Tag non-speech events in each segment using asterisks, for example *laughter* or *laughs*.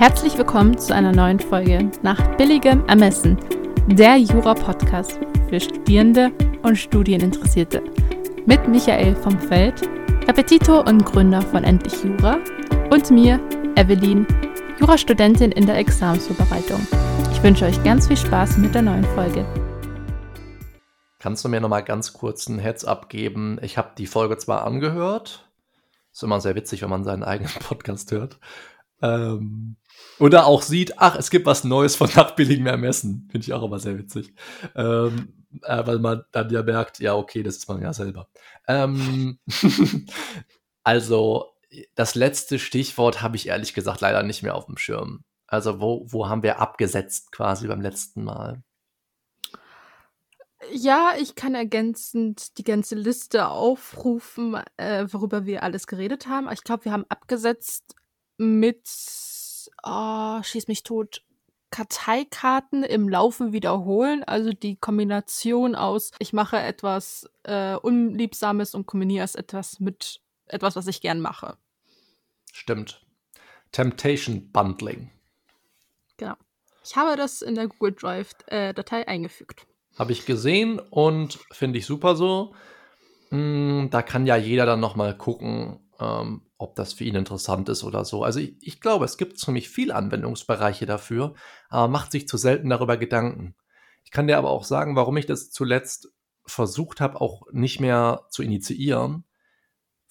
Herzlich willkommen zu einer neuen Folge nach billigem Ermessen, der Jura-Podcast für Studierende und Studieninteressierte. Mit Michael vom Feld, Repetitor und Gründer von Endlich Jura und mir, Evelyn, Jurastudentin in der Examensvorbereitung. Ich wünsche euch ganz viel Spaß mit der neuen Folge. Kannst du mir noch mal ganz kurz ein Heads-up geben? Ich habe die Folge zwar angehört, ist immer sehr witzig, wenn man seinen eigenen *laughs* Podcast hört. Ähm, oder auch sieht, ach, es gibt was Neues von nach billigem Ermessen. Finde ich auch immer sehr witzig. Ähm, äh, weil man dann ja merkt, ja, okay, das ist man ja selber. Ähm, *laughs* also, das letzte Stichwort habe ich ehrlich gesagt leider nicht mehr auf dem Schirm. Also, wo, wo haben wir abgesetzt quasi beim letzten Mal? Ja, ich kann ergänzend die ganze Liste aufrufen, äh, worüber wir alles geredet haben. Ich glaube, wir haben abgesetzt mit oh, schieß mich tot, Karteikarten im Laufen wiederholen, also die Kombination aus, ich mache etwas äh, Unliebsames und kombiniere es etwas mit etwas, was ich gern mache. Stimmt. Temptation Bundling. Genau. Ich habe das in der Google Drive-Datei äh, eingefügt. Habe ich gesehen und finde ich super so. Mm, da kann ja jeder dann nochmal gucken, ähm, ob das für ihn interessant ist oder so. Also ich, ich glaube, es gibt ziemlich viele Anwendungsbereiche dafür, aber macht sich zu selten darüber Gedanken. Ich kann dir aber auch sagen, warum ich das zuletzt versucht habe, auch nicht mehr zu initiieren,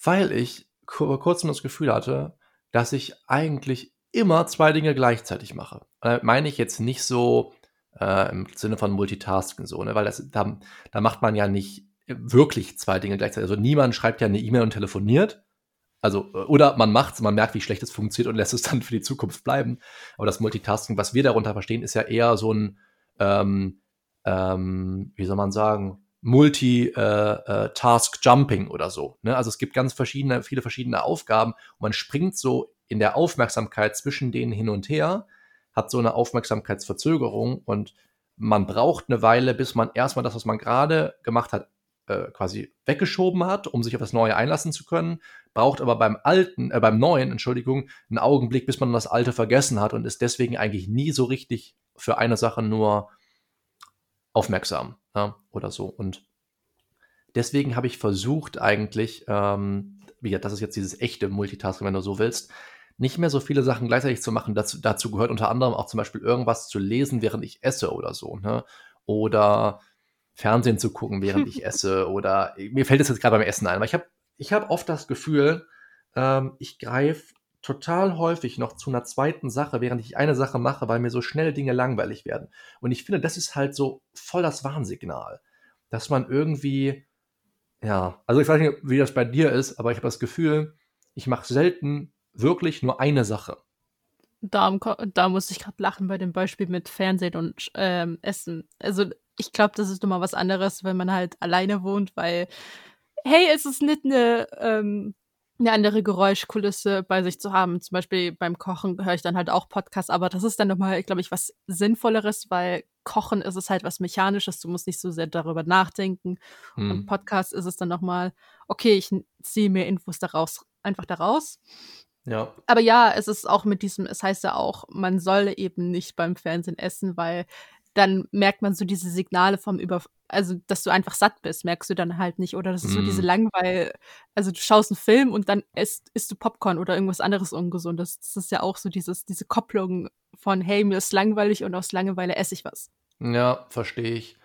weil ich vor kurzem das Gefühl hatte, dass ich eigentlich immer zwei Dinge gleichzeitig mache. Äh, meine ich jetzt nicht so äh, im Sinne von Multitasking so, ne? weil das, da, da macht man ja nicht wirklich zwei Dinge gleichzeitig. Also niemand schreibt ja eine E-Mail und telefoniert, also, äh, oder man macht's, man merkt, wie schlecht es funktioniert und lässt es dann für die Zukunft bleiben. Aber das Multitasking, was wir darunter verstehen, ist ja eher so ein, ähm, ähm, wie soll man sagen, Multi-Task-Jumping äh, äh, oder so. Ne? Also es gibt ganz verschiedene, viele verschiedene Aufgaben und man springt so in der Aufmerksamkeit zwischen denen hin und her, hat so eine Aufmerksamkeitsverzögerung und man braucht eine Weile, bis man erstmal das, was man gerade gemacht hat, äh, quasi weggeschoben hat, um sich auf das Neue einlassen zu können, braucht aber beim alten, äh, beim neuen, Entschuldigung, einen Augenblick, bis man das alte vergessen hat und ist deswegen eigentlich nie so richtig für eine Sache nur aufmerksam ja, oder so. Und deswegen habe ich versucht eigentlich, ähm, wie das ist jetzt dieses echte Multitasking, wenn du so willst, nicht mehr so viele Sachen gleichzeitig zu machen. Dazu, dazu gehört unter anderem auch zum Beispiel irgendwas zu lesen, während ich esse oder so. Ne? Oder Fernsehen zu gucken, während ich *laughs* esse. Oder mir fällt es jetzt gerade beim Essen ein, aber ich habe ich hab oft das Gefühl, ähm, ich greife total häufig noch zu einer zweiten Sache, während ich eine Sache mache, weil mir so schnell Dinge langweilig werden. Und ich finde, das ist halt so voll das Warnsignal, dass man irgendwie, ja, also ich weiß nicht, wie das bei dir ist, aber ich habe das Gefühl, ich mache selten wirklich nur eine Sache. Da, da muss ich gerade lachen bei dem Beispiel mit Fernsehen und ähm, Essen. Also ich glaube, das ist nochmal was anderes, wenn man halt alleine wohnt, weil, hey, es ist nicht eine, ähm, eine andere Geräuschkulisse bei sich zu haben. Zum Beispiel beim Kochen höre ich dann halt auch Podcasts, aber das ist dann nochmal, glaube ich, was Sinnvolleres, weil Kochen ist es halt was Mechanisches, du musst nicht so sehr darüber nachdenken. Hm. Und Podcast ist es dann nochmal, okay, ich ziehe mir Infos daraus, einfach daraus. Ja. Aber ja, es ist auch mit diesem, es heißt ja auch, man soll eben nicht beim Fernsehen essen, weil dann merkt man so diese Signale vom Über, also dass du einfach satt bist, merkst du dann halt nicht. Oder das ist mm. so diese mhm. Langweil, also du schaust einen Film und dann isst, isst du Popcorn oder irgendwas anderes Ungesundes. Das ist ja auch so dieses, diese Kopplung von, hey, mir ist langweilig und aus Langeweile esse ich was. Ja, verstehe ich.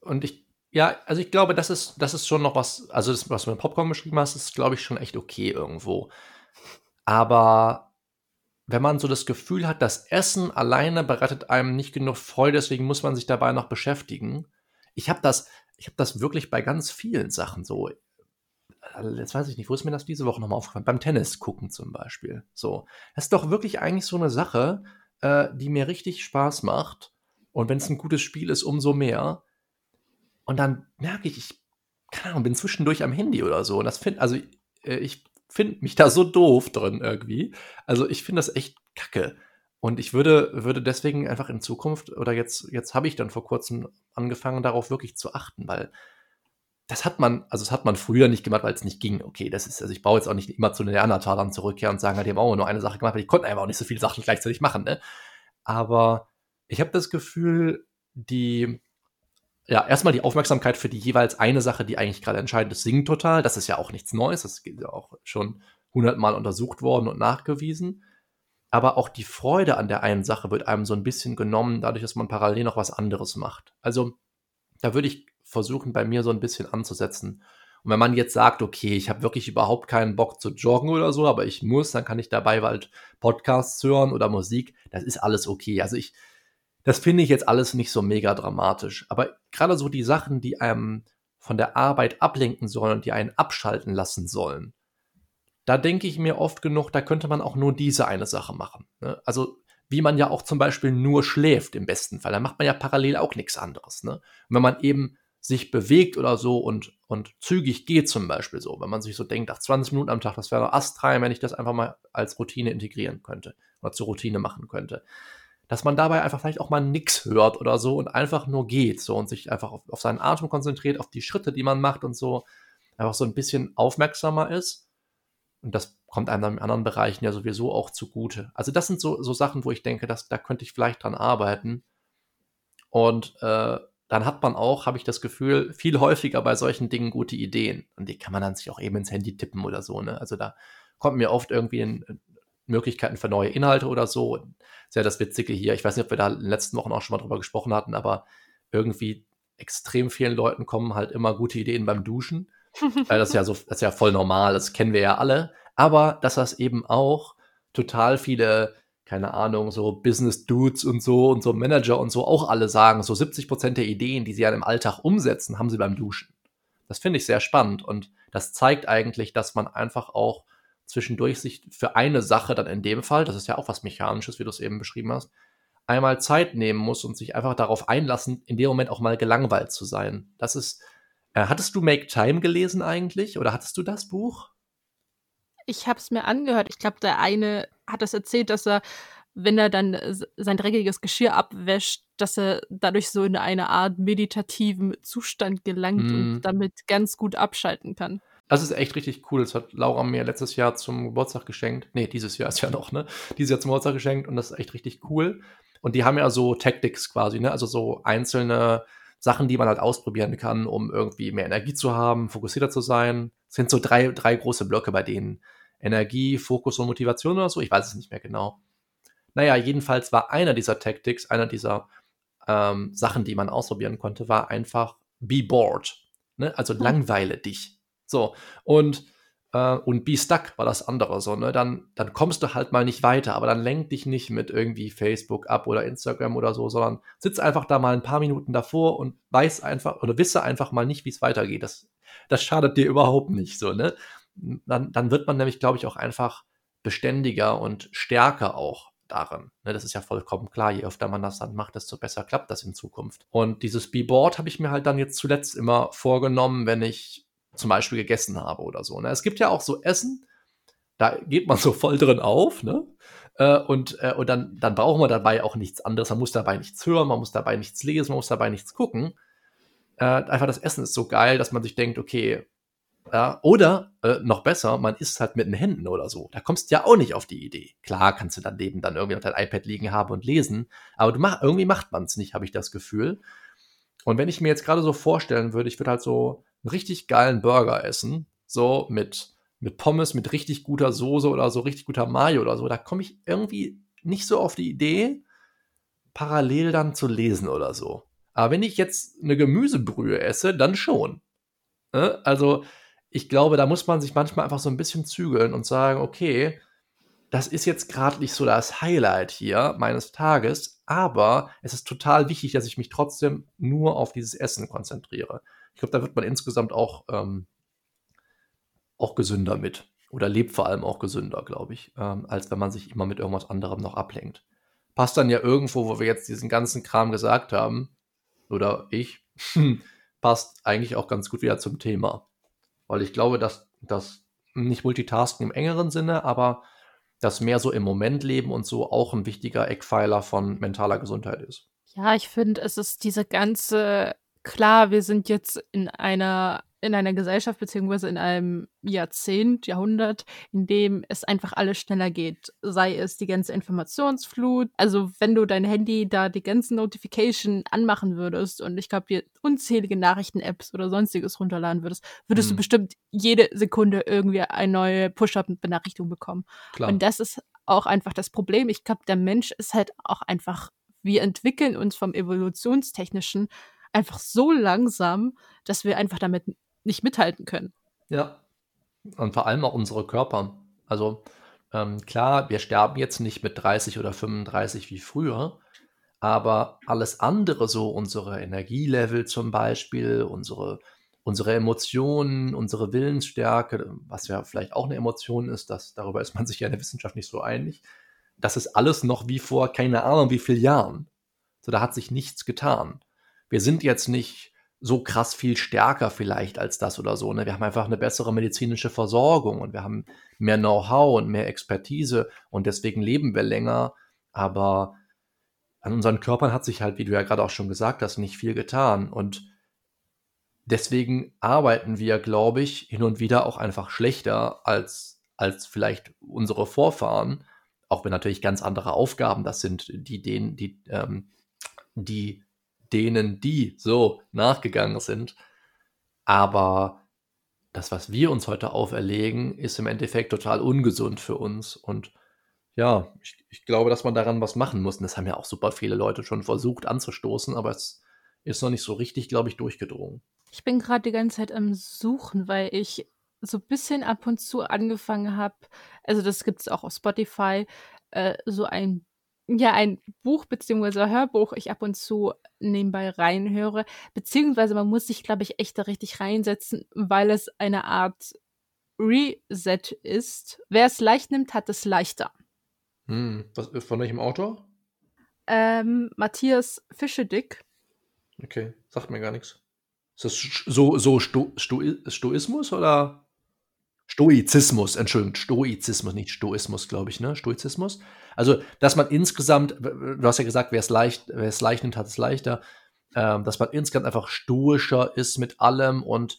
Und ich, ja, also ich glaube, das ist, das ist schon noch was, also das, was du mit Popcorn beschrieben hast, ist, glaube ich, schon echt okay irgendwo. Aber wenn man so das Gefühl hat, das Essen alleine bereitet einem nicht genug Freude, deswegen muss man sich dabei noch beschäftigen. Ich habe das, ich das wirklich bei ganz vielen Sachen so. Jetzt weiß ich nicht, wo ist mir das diese Woche nochmal aufgefallen? Beim Tennis gucken zum Beispiel. So, das ist doch wirklich eigentlich so eine Sache, äh, die mir richtig Spaß macht. Und wenn es ein gutes Spiel ist, umso mehr. Und dann merke ich, ich keine Ahnung, bin zwischendurch am Handy oder so. Und das finde, also äh, ich finde mich da so doof drin irgendwie. Also ich finde das echt kacke. Und ich würde, würde deswegen einfach in Zukunft, oder jetzt, jetzt habe ich dann vor kurzem angefangen, darauf wirklich zu achten, weil das hat man, also das hat man früher nicht gemacht, weil es nicht ging. Okay, das ist, also ich baue jetzt auch nicht immer zu den Neandertalern zurückkehren und sagen, die haben auch nur eine Sache gemacht, weil die konnten einfach auch nicht so viele Sachen gleichzeitig machen, ne? Aber ich habe das Gefühl, die, ja, erstmal die Aufmerksamkeit für die jeweils eine Sache, die eigentlich gerade entscheidend ist, sinkt total. Das ist ja auch nichts Neues. Das ist ja auch schon hundertmal untersucht worden und nachgewiesen. Aber auch die Freude an der einen Sache wird einem so ein bisschen genommen, dadurch, dass man parallel noch was anderes macht. Also, da würde ich versuchen, bei mir so ein bisschen anzusetzen. Und wenn man jetzt sagt, okay, ich habe wirklich überhaupt keinen Bock zu joggen oder so, aber ich muss, dann kann ich dabei halt Podcasts hören oder Musik. Das ist alles okay. Also ich, das finde ich jetzt alles nicht so mega dramatisch. Aber gerade so die Sachen, die einem von der Arbeit ablenken sollen und die einen abschalten lassen sollen, da denke ich mir oft genug, da könnte man auch nur diese eine Sache machen. Ne? Also wie man ja auch zum Beispiel nur schläft im besten Fall, da macht man ja parallel auch nichts anderes. Ne? Und wenn man eben sich bewegt oder so und, und zügig geht zum Beispiel so, wenn man sich so denkt, ach 20 Minuten am Tag, das wäre astrein, wenn ich das einfach mal als Routine integrieren könnte oder zur Routine machen könnte dass man dabei einfach vielleicht auch mal nichts hört oder so und einfach nur geht so und sich einfach auf, auf seinen Atem konzentriert, auf die Schritte, die man macht und so einfach so ein bisschen aufmerksamer ist. Und das kommt einem in anderen Bereichen ja sowieso auch zugute. Also das sind so, so Sachen, wo ich denke, dass, da könnte ich vielleicht dran arbeiten. Und äh, dann hat man auch, habe ich das Gefühl, viel häufiger bei solchen Dingen gute Ideen. Und die kann man dann sich auch eben ins Handy tippen oder so. Ne? Also da kommt mir oft irgendwie ein, Möglichkeiten für neue Inhalte oder so. Sehr das Witzige hier, ich weiß nicht, ob wir da in den letzten Wochen auch schon mal drüber gesprochen hatten, aber irgendwie extrem vielen Leuten kommen halt immer gute Ideen beim Duschen. *laughs* Weil das ist ja so, das ist ja voll normal, das kennen wir ja alle. Aber dass das eben auch total viele, keine Ahnung, so Business Dudes und so und so Manager und so auch alle sagen, so 70 Prozent der Ideen, die sie ja im Alltag umsetzen, haben sie beim Duschen. Das finde ich sehr spannend und das zeigt eigentlich, dass man einfach auch zwischendurch sich für eine Sache dann in dem Fall, das ist ja auch was Mechanisches, wie du es eben beschrieben hast, einmal Zeit nehmen muss und sich einfach darauf einlassen, in dem Moment auch mal gelangweilt zu sein. Das ist, äh, hattest du Make Time gelesen eigentlich oder hattest du das Buch? Ich habe es mir angehört. Ich glaube, der eine hat es das erzählt, dass er, wenn er dann sein dreckiges Geschirr abwäscht, dass er dadurch so in eine Art meditativen Zustand gelangt mm. und damit ganz gut abschalten kann. Das ist echt richtig cool. Das hat Laura mir letztes Jahr zum Geburtstag geschenkt. Nee, dieses Jahr ist ja noch, ne? Dieses Jahr zum Geburtstag geschenkt und das ist echt richtig cool. Und die haben ja so Tactics quasi, ne? Also so einzelne Sachen, die man halt ausprobieren kann, um irgendwie mehr Energie zu haben, fokussierter zu sein. Es sind so drei, drei große Blöcke bei denen. Energie, Fokus und Motivation oder so. Ich weiß es nicht mehr genau. Naja, jedenfalls war einer dieser Tactics, einer dieser ähm, Sachen, die man ausprobieren konnte, war einfach be bored. Ne? Also hm. langweile dich. So, und, äh, und Be Stuck war das andere so, ne? Dann, dann kommst du halt mal nicht weiter, aber dann lenk dich nicht mit irgendwie Facebook ab oder Instagram oder so, sondern sitz einfach da mal ein paar Minuten davor und weiß einfach oder wisse einfach mal nicht, wie es weitergeht. Das, das schadet dir überhaupt nicht so, ne? Dann, dann wird man nämlich, glaube ich, auch einfach beständiger und stärker auch darin. Ne, das ist ja vollkommen klar. Je öfter man das dann macht, desto besser klappt das in Zukunft. Und dieses Be-Board habe ich mir halt dann jetzt zuletzt immer vorgenommen, wenn ich zum Beispiel gegessen habe oder so. Ne? Es gibt ja auch so Essen, da geht man *laughs* so voll drin auf, ne? Äh, und äh, und dann, dann braucht man dabei auch nichts anderes. Man muss dabei nichts hören, man muss dabei nichts lesen, man muss dabei nichts gucken. Äh, einfach das Essen ist so geil, dass man sich denkt, okay, ja, oder äh, noch besser, man isst halt mit den Händen oder so. Da kommst du ja auch nicht auf die Idee. Klar kannst du daneben dann irgendwie noch dein iPad liegen haben und lesen, aber du mach, irgendwie macht man es nicht, habe ich das Gefühl. Und wenn ich mir jetzt gerade so vorstellen würde, ich würde halt so einen richtig geilen Burger essen, so mit, mit Pommes, mit richtig guter Soße oder so richtig guter Mayo oder so, da komme ich irgendwie nicht so auf die Idee, parallel dann zu lesen oder so. Aber wenn ich jetzt eine Gemüsebrühe esse, dann schon. Ne? Also, ich glaube, da muss man sich manchmal einfach so ein bisschen zügeln und sagen, okay, das ist jetzt gerade nicht so das Highlight hier meines Tages, aber es ist total wichtig, dass ich mich trotzdem nur auf dieses Essen konzentriere. Ich glaube, da wird man insgesamt auch, ähm, auch gesünder mit. Oder lebt vor allem auch gesünder, glaube ich, ähm, als wenn man sich immer mit irgendwas anderem noch ablenkt. Passt dann ja irgendwo, wo wir jetzt diesen ganzen Kram gesagt haben, oder ich, *laughs* passt eigentlich auch ganz gut wieder zum Thema. Weil ich glaube, dass das nicht Multitasking im engeren Sinne, aber das mehr so im Moment leben und so auch ein wichtiger Eckpfeiler von mentaler Gesundheit ist. Ja, ich finde, es ist diese ganze klar, wir sind jetzt in einer in einer Gesellschaft beziehungsweise in einem Jahrzehnt, Jahrhundert, in dem es einfach alles schneller geht. Sei es die ganze Informationsflut. Also wenn du dein Handy da die ganzen Notification anmachen würdest und ich glaube, dir unzählige Nachrichten-Apps oder sonstiges runterladen würdest, würdest hm. du bestimmt jede Sekunde irgendwie eine neue Push-Up-Benachrichtigung bekommen. Klar. Und das ist auch einfach das Problem. Ich glaube, der Mensch ist halt auch einfach, wir entwickeln uns vom Evolutionstechnischen einfach so langsam, dass wir einfach damit nicht mithalten können. Ja. Und vor allem auch unsere Körper. Also ähm, klar, wir sterben jetzt nicht mit 30 oder 35 wie früher, aber alles andere, so unsere Energielevel zum Beispiel, unsere, unsere Emotionen, unsere Willensstärke, was ja vielleicht auch eine Emotion ist, das, darüber ist man sich ja in der Wissenschaft nicht so einig, das ist alles noch wie vor keine Ahnung wie vielen Jahren. So, da hat sich nichts getan. Wir sind jetzt nicht so krass viel stärker vielleicht als das oder so. Ne? Wir haben einfach eine bessere medizinische Versorgung und wir haben mehr Know-how und mehr Expertise und deswegen leben wir länger. Aber an unseren Körpern hat sich halt, wie du ja gerade auch schon gesagt hast, nicht viel getan. Und deswegen arbeiten wir, glaube ich, hin und wieder auch einfach schlechter als, als vielleicht unsere Vorfahren. Auch wenn natürlich ganz andere Aufgaben das sind, die denen, die, ähm, die denen, die so nachgegangen sind. Aber das, was wir uns heute auferlegen, ist im Endeffekt total ungesund für uns. Und ja, ich, ich, glaube, dass man daran was machen muss. Und das haben ja auch super viele Leute schon versucht anzustoßen, aber es ist noch nicht so richtig, glaube ich, durchgedrungen. Ich bin gerade die ganze Zeit am Suchen, weil ich so ein bisschen ab und zu angefangen habe, also das gibt es auch auf Spotify, äh, so ein ja ein Buch beziehungsweise Hörbuch ich ab und zu nebenbei reinhöre, beziehungsweise man muss sich, glaube ich, echt da richtig reinsetzen, weil es eine Art Reset ist. Wer es leicht nimmt, hat es leichter. Hm, was, von welchem Autor? Ähm, Matthias Fischedick. Okay, sagt mir gar nichts. Ist das so, so Sto, Sto, Stoismus oder? Stoizismus, Entschuldigung, Stoizismus, nicht Stoismus, glaube ich, ne? Stoizismus. Also, dass man insgesamt, du hast ja gesagt, wer es leicht, wer es leicht nimmt, hat es leichter, ähm, dass man insgesamt einfach stoischer ist mit allem und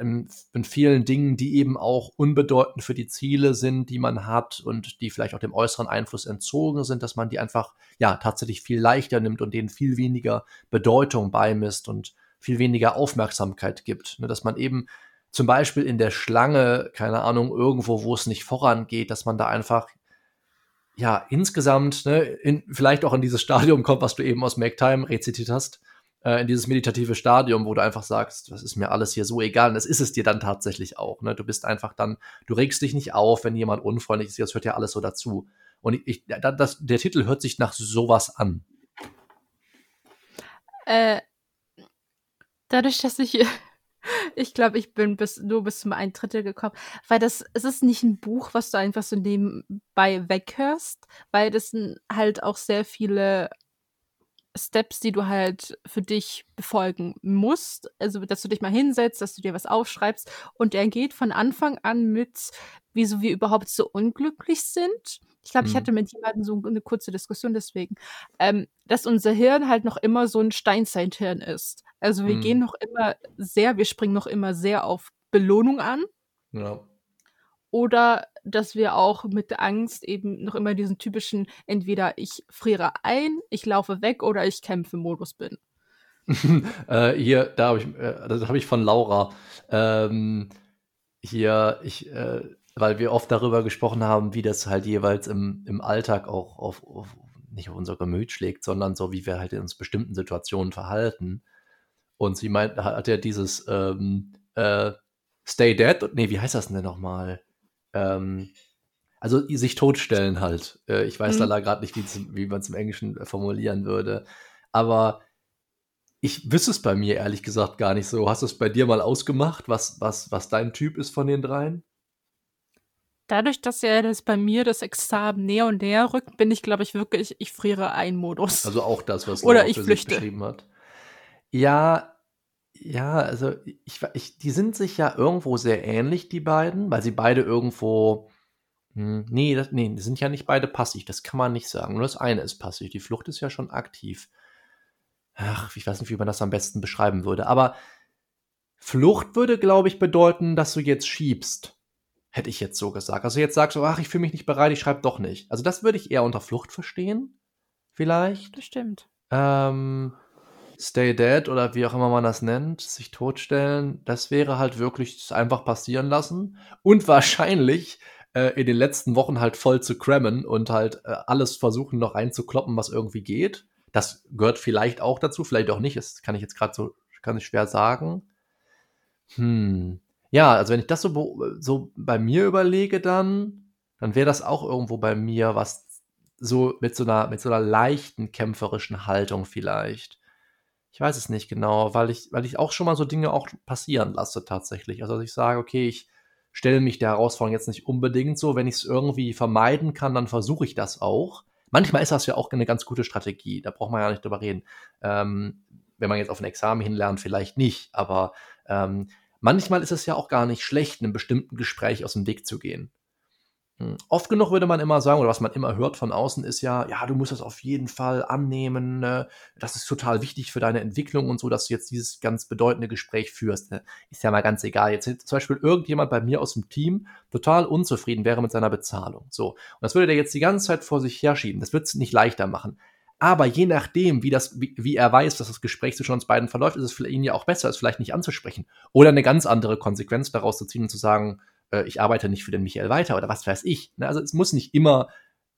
in vielen Dingen, die eben auch unbedeutend für die Ziele sind, die man hat und die vielleicht auch dem äußeren Einfluss entzogen sind, dass man die einfach ja tatsächlich viel leichter nimmt und denen viel weniger Bedeutung beimisst und viel weniger Aufmerksamkeit gibt. Ne? Dass man eben zum Beispiel in der Schlange, keine Ahnung, irgendwo, wo es nicht vorangeht, dass man da einfach ja insgesamt ne, in, vielleicht auch in dieses Stadium kommt, was du eben aus Make Time rezitiert hast, äh, in dieses meditative Stadium, wo du einfach sagst, das ist mir alles hier so egal. Und das ist es dir dann tatsächlich auch. Ne? Du bist einfach dann, du regst dich nicht auf, wenn jemand unfreundlich ist. Das hört ja alles so dazu. Und ich, ich das, der Titel hört sich nach sowas an. Äh, dadurch, dass ich ich glaube, ich bin bis, nur bis zum ein Drittel gekommen, weil das, es ist nicht ein Buch, was du einfach so nebenbei weghörst, weil das sind halt auch sehr viele Steps, die du halt für dich befolgen musst. Also, dass du dich mal hinsetzt, dass du dir was aufschreibst. Und er geht von Anfang an mit, wieso wir überhaupt so unglücklich sind. Ich glaube, ich mhm. hatte mit jemandem so eine kurze Diskussion deswegen, ähm, dass unser Hirn halt noch immer so ein Steinzeit-Hirn ist. Also wir mhm. gehen noch immer sehr, wir springen noch immer sehr auf Belohnung an. Ja. Oder dass wir auch mit Angst eben noch immer diesen typischen, entweder ich friere ein, ich laufe weg oder ich kämpfe Modus bin. *laughs* äh, hier, da habe ich, äh, das habe ich von Laura. Ähm, hier, ich, äh, weil wir oft darüber gesprochen haben, wie das halt jeweils im, im Alltag auch auf, auf, nicht auf unser Gemüt schlägt, sondern so, wie wir halt in uns bestimmten Situationen verhalten. Und sie meint, hat ja dieses ähm, äh, Stay Dead, nee, wie heißt das denn nochmal? Ähm, also sich totstellen halt. Äh, ich weiß mhm. leider gerade nicht, wie, wie man es im Englischen äh, formulieren würde. Aber ich wüsste es bei mir ehrlich gesagt gar nicht so. Hast du es bei dir mal ausgemacht, was, was, was dein Typ ist von den dreien? Dadurch, dass ja das bei mir das Examen näher und näher rückt, bin ich, glaube ich, wirklich, ich friere ein Modus. Also auch das, was Oder ich flüchte. beschrieben hat. Ja, ja, also ich, ich, die sind sich ja irgendwo sehr ähnlich, die beiden, weil sie beide irgendwo. Hm, nee, das, nee, die sind ja nicht beide passiv, das kann man nicht sagen. Nur das eine ist passiv, die Flucht ist ja schon aktiv. Ach, ich weiß nicht, wie man das am besten beschreiben würde. Aber Flucht würde, glaube ich, bedeuten, dass du jetzt schiebst. Hätte ich jetzt so gesagt. Also jetzt sagst du, ach, ich fühle mich nicht bereit, ich schreibe doch nicht. Also das würde ich eher unter Flucht verstehen. Vielleicht. Das stimmt. Ähm, Stay Dead oder wie auch immer man das nennt, sich totstellen, das wäre halt wirklich einfach passieren lassen und *laughs* wahrscheinlich äh, in den letzten Wochen halt voll zu crammen und halt äh, alles versuchen noch reinzukloppen, was irgendwie geht. Das gehört vielleicht auch dazu, vielleicht auch nicht, das kann ich jetzt gerade so, kann ich schwer sagen. Hm. Ja, also wenn ich das so, so bei mir überlege dann, dann wäre das auch irgendwo bei mir was so mit so einer, mit so einer leichten kämpferischen Haltung vielleicht. Ich weiß es nicht genau, weil ich, weil ich auch schon mal so Dinge auch passieren lasse tatsächlich. Also dass ich sage, okay, ich stelle mich der Herausforderung jetzt nicht unbedingt so. Wenn ich es irgendwie vermeiden kann, dann versuche ich das auch. Manchmal ist das ja auch eine ganz gute Strategie. Da braucht man ja nicht drüber reden. Ähm, wenn man jetzt auf ein Examen hinlernt, vielleicht nicht. Aber ähm, manchmal ist es ja auch gar nicht schlecht, einem bestimmten Gespräch aus dem Weg zu gehen. Hm, oft genug würde man immer sagen, oder was man immer hört von außen, ist ja, ja, du musst das auf jeden Fall annehmen. Ne? Das ist total wichtig für deine Entwicklung und so, dass du jetzt dieses ganz bedeutende Gespräch führst. Ne? Ist ja mal ganz egal. Jetzt zum Beispiel irgendjemand bei mir aus dem Team total unzufrieden wäre mit seiner Bezahlung. So. Und das würde der jetzt die ganze Zeit vor sich herschieben. Das wird es nicht leichter machen. Aber je nachdem, wie, das, wie, wie er weiß, dass das Gespräch zwischen uns beiden verläuft, ist es für ihn ja auch besser, es vielleicht nicht anzusprechen. Oder eine ganz andere Konsequenz daraus zu ziehen und zu sagen, äh, ich arbeite nicht für den Michael weiter oder was weiß ich. Ne? Also es muss nicht immer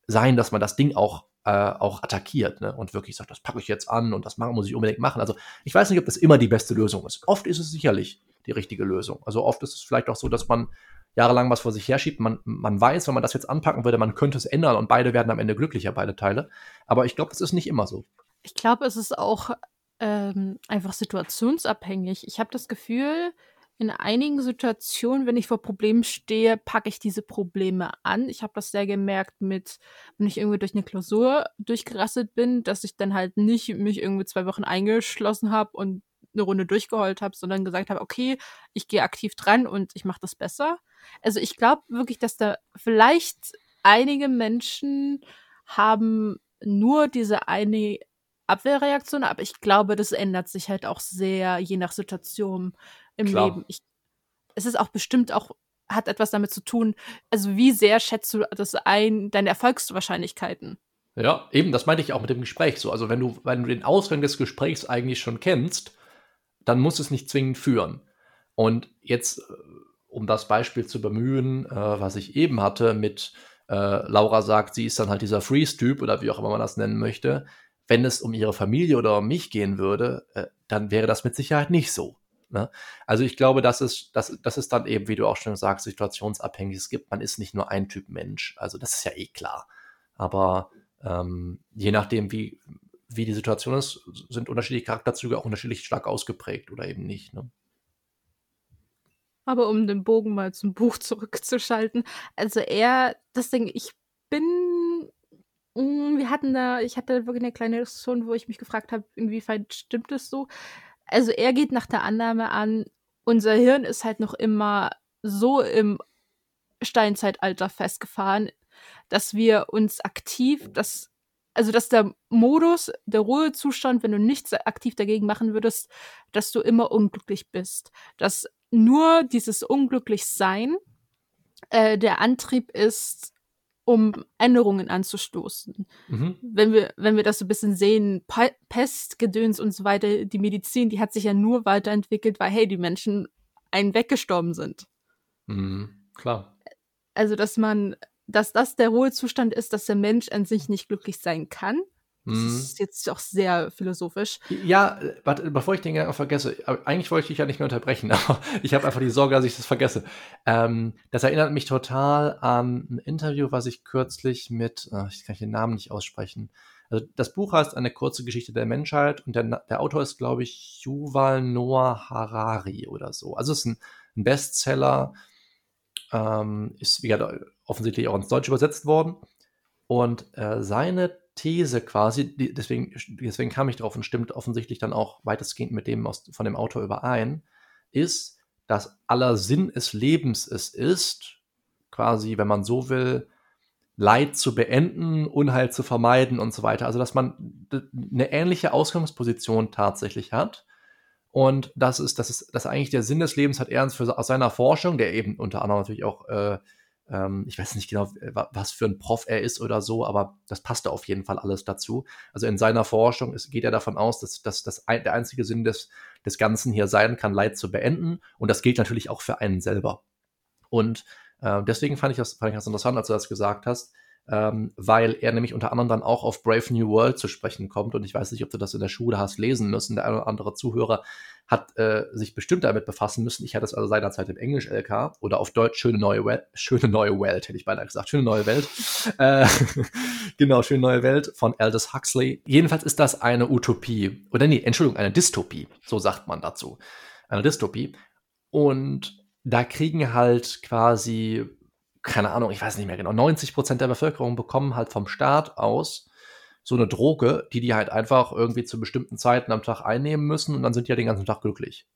sein, dass man das Ding auch, äh, auch attackiert ne? und wirklich sagt, das packe ich jetzt an und das muss ich unbedingt machen. Also ich weiß nicht, ob das immer die beste Lösung ist. Oft ist es sicherlich die richtige Lösung. Also oft ist es vielleicht auch so, dass man jahrelang was vor sich herschiebt. Man, man weiß, wenn man das jetzt anpacken würde, man könnte es ändern und beide werden am Ende glücklicher, beide Teile. Aber ich glaube, das ist nicht immer so. Ich glaube, es ist auch ähm, einfach situationsabhängig. Ich habe das Gefühl, in einigen Situationen, wenn ich vor Problemen stehe, packe ich diese Probleme an. Ich habe das sehr gemerkt mit, wenn ich irgendwie durch eine Klausur durchgerasselt bin, dass ich dann halt nicht mich irgendwie zwei Wochen eingeschlossen habe und eine Runde durchgeheult habe, sondern gesagt habe, okay, ich gehe aktiv dran und ich mache das besser. Also ich glaube wirklich, dass da vielleicht einige Menschen haben nur diese eine Abwehrreaktion, aber ich glaube, das ändert sich halt auch sehr je nach Situation im Klar. Leben. Ich, es ist auch bestimmt auch, hat etwas damit zu tun, also wie sehr schätzt du das ein, deine Erfolgswahrscheinlichkeiten? Ja, eben, das meinte ich auch mit dem Gespräch so. Also wenn du, wenn du den Ausgang des Gesprächs eigentlich schon kennst, dann muss es nicht zwingend führen. Und jetzt, äh, um das Beispiel zu bemühen, äh, was ich eben hatte mit äh, Laura sagt, sie ist dann halt dieser Freeze-Typ oder wie auch immer man das nennen möchte. Wenn es um ihre Familie oder um mich gehen würde, äh, dann wäre das mit Sicherheit nicht so. Ne? Also ich glaube, das ist, das, das ist dann eben, wie du auch schon sagst, situationsabhängig. Es gibt, man ist nicht nur ein Typ Mensch. Also das ist ja eh klar. Aber ähm, je nachdem, wie, wie die Situation ist, sind unterschiedliche Charakterzüge auch unterschiedlich stark ausgeprägt oder eben nicht. Ne? Aber um den Bogen mal zum Buch *laughs* zurückzuschalten, also er, das Ding, ich bin, mm, wir hatten da, ich hatte wirklich eine kleine Diskussion, wo ich mich gefragt habe, inwiefern stimmt es so. Also er geht nach der Annahme an, unser Hirn ist halt noch immer so im Steinzeitalter festgefahren, dass wir uns aktiv, das, also dass der Modus, der Ruhezustand, wenn du nichts aktiv dagegen machen würdest, dass du immer unglücklich bist. Dass nur dieses Unglücklichsein äh, der Antrieb ist, um Änderungen anzustoßen. Mhm. Wenn wir, wenn wir das so ein bisschen sehen, Pest, Gedöns und so weiter, die Medizin, die hat sich ja nur weiterentwickelt, weil, hey, die Menschen einen weggestorben sind. Mhm. Klar. Also, dass man, dass das der Ruhezustand ist, dass der Mensch an sich nicht glücklich sein kann, das mhm. ist jetzt auch sehr philosophisch. Ja, warte, bevor ich den Gedanken vergesse, eigentlich wollte ich dich ja nicht mehr unterbrechen, *laughs* aber ich habe einfach die Sorge, dass ich das vergesse. Ähm, das erinnert mich total an ein Interview, was ich kürzlich mit, oh, ich kann den Namen nicht aussprechen. Also das Buch heißt Eine kurze Geschichte der Menschheit und der, der Autor ist, glaube ich, Yuval Noah Harari oder so. Also es ist ein, ein Bestseller, ähm, ist wie gesagt, offensichtlich auch ins Deutsche übersetzt worden. Und äh, seine These quasi, die, deswegen, deswegen kam ich drauf und stimmt offensichtlich dann auch weitestgehend mit dem aus, von dem Autor überein, ist, dass aller Sinn des Lebens es ist, quasi, wenn man so will, Leid zu beenden, Unheil zu vermeiden und so weiter. Also, dass man eine ähnliche Ausgangsposition tatsächlich hat Und das ist, das ist, das ist eigentlich der Sinn des Lebens, hat er für, aus seiner Forschung, der eben unter anderem natürlich auch, äh, ähm, ich weiß nicht genau, was für ein Prof er ist oder so, aber das passte auf jeden Fall alles dazu. Also in seiner Forschung ist, geht er davon aus, dass, dass, dass ein, der einzige Sinn des, des Ganzen hier sein kann, Leid zu beenden. Und das gilt natürlich auch für einen selber. Und äh, deswegen fand ich, das, fand ich das interessant, als du das gesagt hast ähm, weil er nämlich unter anderem dann auch auf Brave New World zu sprechen kommt. Und ich weiß nicht, ob du das in der Schule hast lesen müssen. Der eine oder andere Zuhörer hat äh, sich bestimmt damit befassen müssen. Ich hatte es also seinerzeit im Englisch-LK oder auf Deutsch Schöne neue Welt, Schöne neue Welt, hätte ich beinahe gesagt. Schöne neue Welt. *laughs* äh, *laughs* genau, Schöne neue Welt von Aldous Huxley. Jedenfalls ist das eine Utopie. Oder nee, Entschuldigung, eine Dystopie. So sagt man dazu. Eine Dystopie. Und da kriegen halt quasi keine Ahnung, ich weiß nicht mehr genau, 90 Prozent der Bevölkerung bekommen halt vom Staat aus so eine Droge, die die halt einfach irgendwie zu bestimmten Zeiten am Tag einnehmen müssen und dann sind die ja den ganzen Tag glücklich.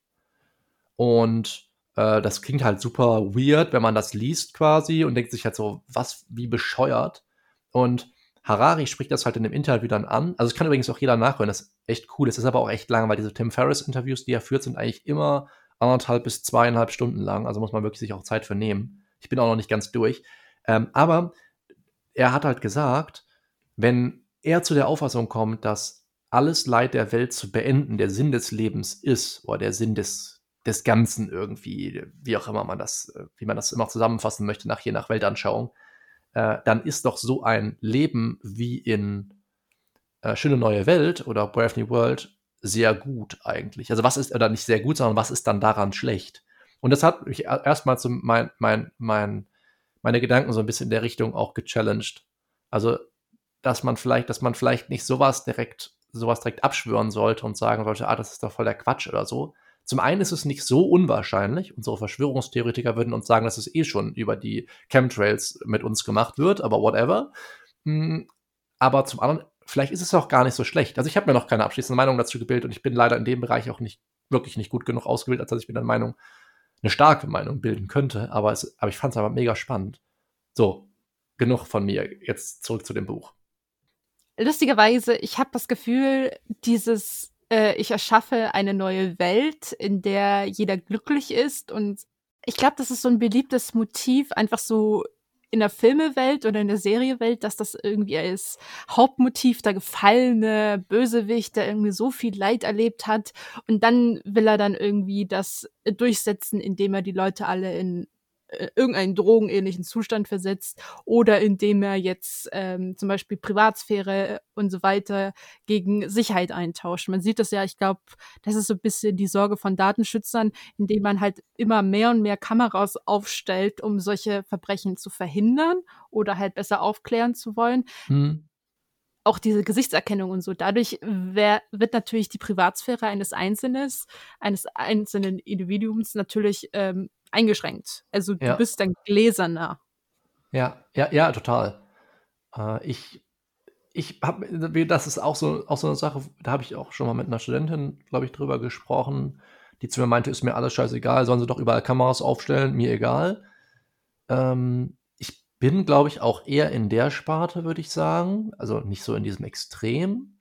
Und äh, das klingt halt super weird, wenn man das liest quasi und denkt sich halt so, was, wie bescheuert. Und Harari spricht das halt in dem Interview dann an. Also es kann übrigens auch jeder nachhören, das ist echt cool. Es ist aber auch echt lang, weil diese Tim Ferriss-Interviews, die er führt, sind eigentlich immer anderthalb bis zweieinhalb Stunden lang. Also muss man wirklich sich auch Zeit für nehmen. Ich bin auch noch nicht ganz durch. Ähm, aber er hat halt gesagt, wenn er zu der Auffassung kommt, dass alles Leid der Welt zu beenden der Sinn des Lebens ist, oder der Sinn des, des Ganzen irgendwie, wie auch immer man das, wie man das immer zusammenfassen möchte, nach je nach Weltanschauung, äh, dann ist doch so ein Leben wie in äh, Schöne Neue Welt oder Brave New World sehr gut eigentlich. Also was ist, oder nicht sehr gut, sondern was ist dann daran schlecht? Und das hat mich erstmal so mein, mein, mein, meine Gedanken so ein bisschen in der Richtung auch gechallenged. Also, dass man vielleicht, dass man vielleicht nicht sowas direkt, sowas direkt abschwören sollte und sagen sollte, ah, das ist doch voll der Quatsch oder so. Zum einen ist es nicht so unwahrscheinlich. Unsere Verschwörungstheoretiker würden uns sagen, dass es eh schon über die Chemtrails mit uns gemacht wird, aber whatever. Hm, aber zum anderen, vielleicht ist es auch gar nicht so schlecht. Also ich habe mir noch keine abschließende Meinung dazu gebildet und ich bin leider in dem Bereich auch nicht wirklich nicht gut genug ausgebildet, als dass ich mir eine Meinung eine starke Meinung bilden könnte, aber, es, aber ich fand es aber mega spannend. So, genug von mir. Jetzt zurück zu dem Buch. Lustigerweise, ich habe das Gefühl, dieses, äh, ich erschaffe eine neue Welt, in der jeder glücklich ist und ich glaube, das ist so ein beliebtes Motiv, einfach so in der Filmewelt oder in der Seriewelt, dass das irgendwie als Hauptmotiv der gefallene Bösewicht, der irgendwie so viel Leid erlebt hat. Und dann will er dann irgendwie das durchsetzen, indem er die Leute alle in äh, irgendeinen drogenähnlichen Zustand versetzt oder indem er jetzt ähm, zum Beispiel Privatsphäre und so weiter gegen Sicherheit eintauscht. Man sieht das ja, ich glaube, das ist so ein bisschen die Sorge von Datenschützern, indem man halt immer mehr und mehr Kameras aufstellt, um solche Verbrechen zu verhindern oder halt besser aufklären zu wollen. Hm auch diese Gesichtserkennung und so. Dadurch wär, wird natürlich die Privatsphäre eines Einzelnen, eines einzelnen Individuums natürlich ähm, eingeschränkt. Also du ja. bist dann gläserner. Ja, ja, ja, total. Äh, ich, ich habe, das ist auch so, auch so eine Sache, da habe ich auch schon mal mit einer Studentin, glaube ich, drüber gesprochen, die zu mir meinte, ist mir alles scheißegal, sollen sie doch überall Kameras aufstellen, mir egal. Ähm, ich bin, glaube ich, auch eher in der Sparte, würde ich sagen. Also nicht so in diesem Extrem.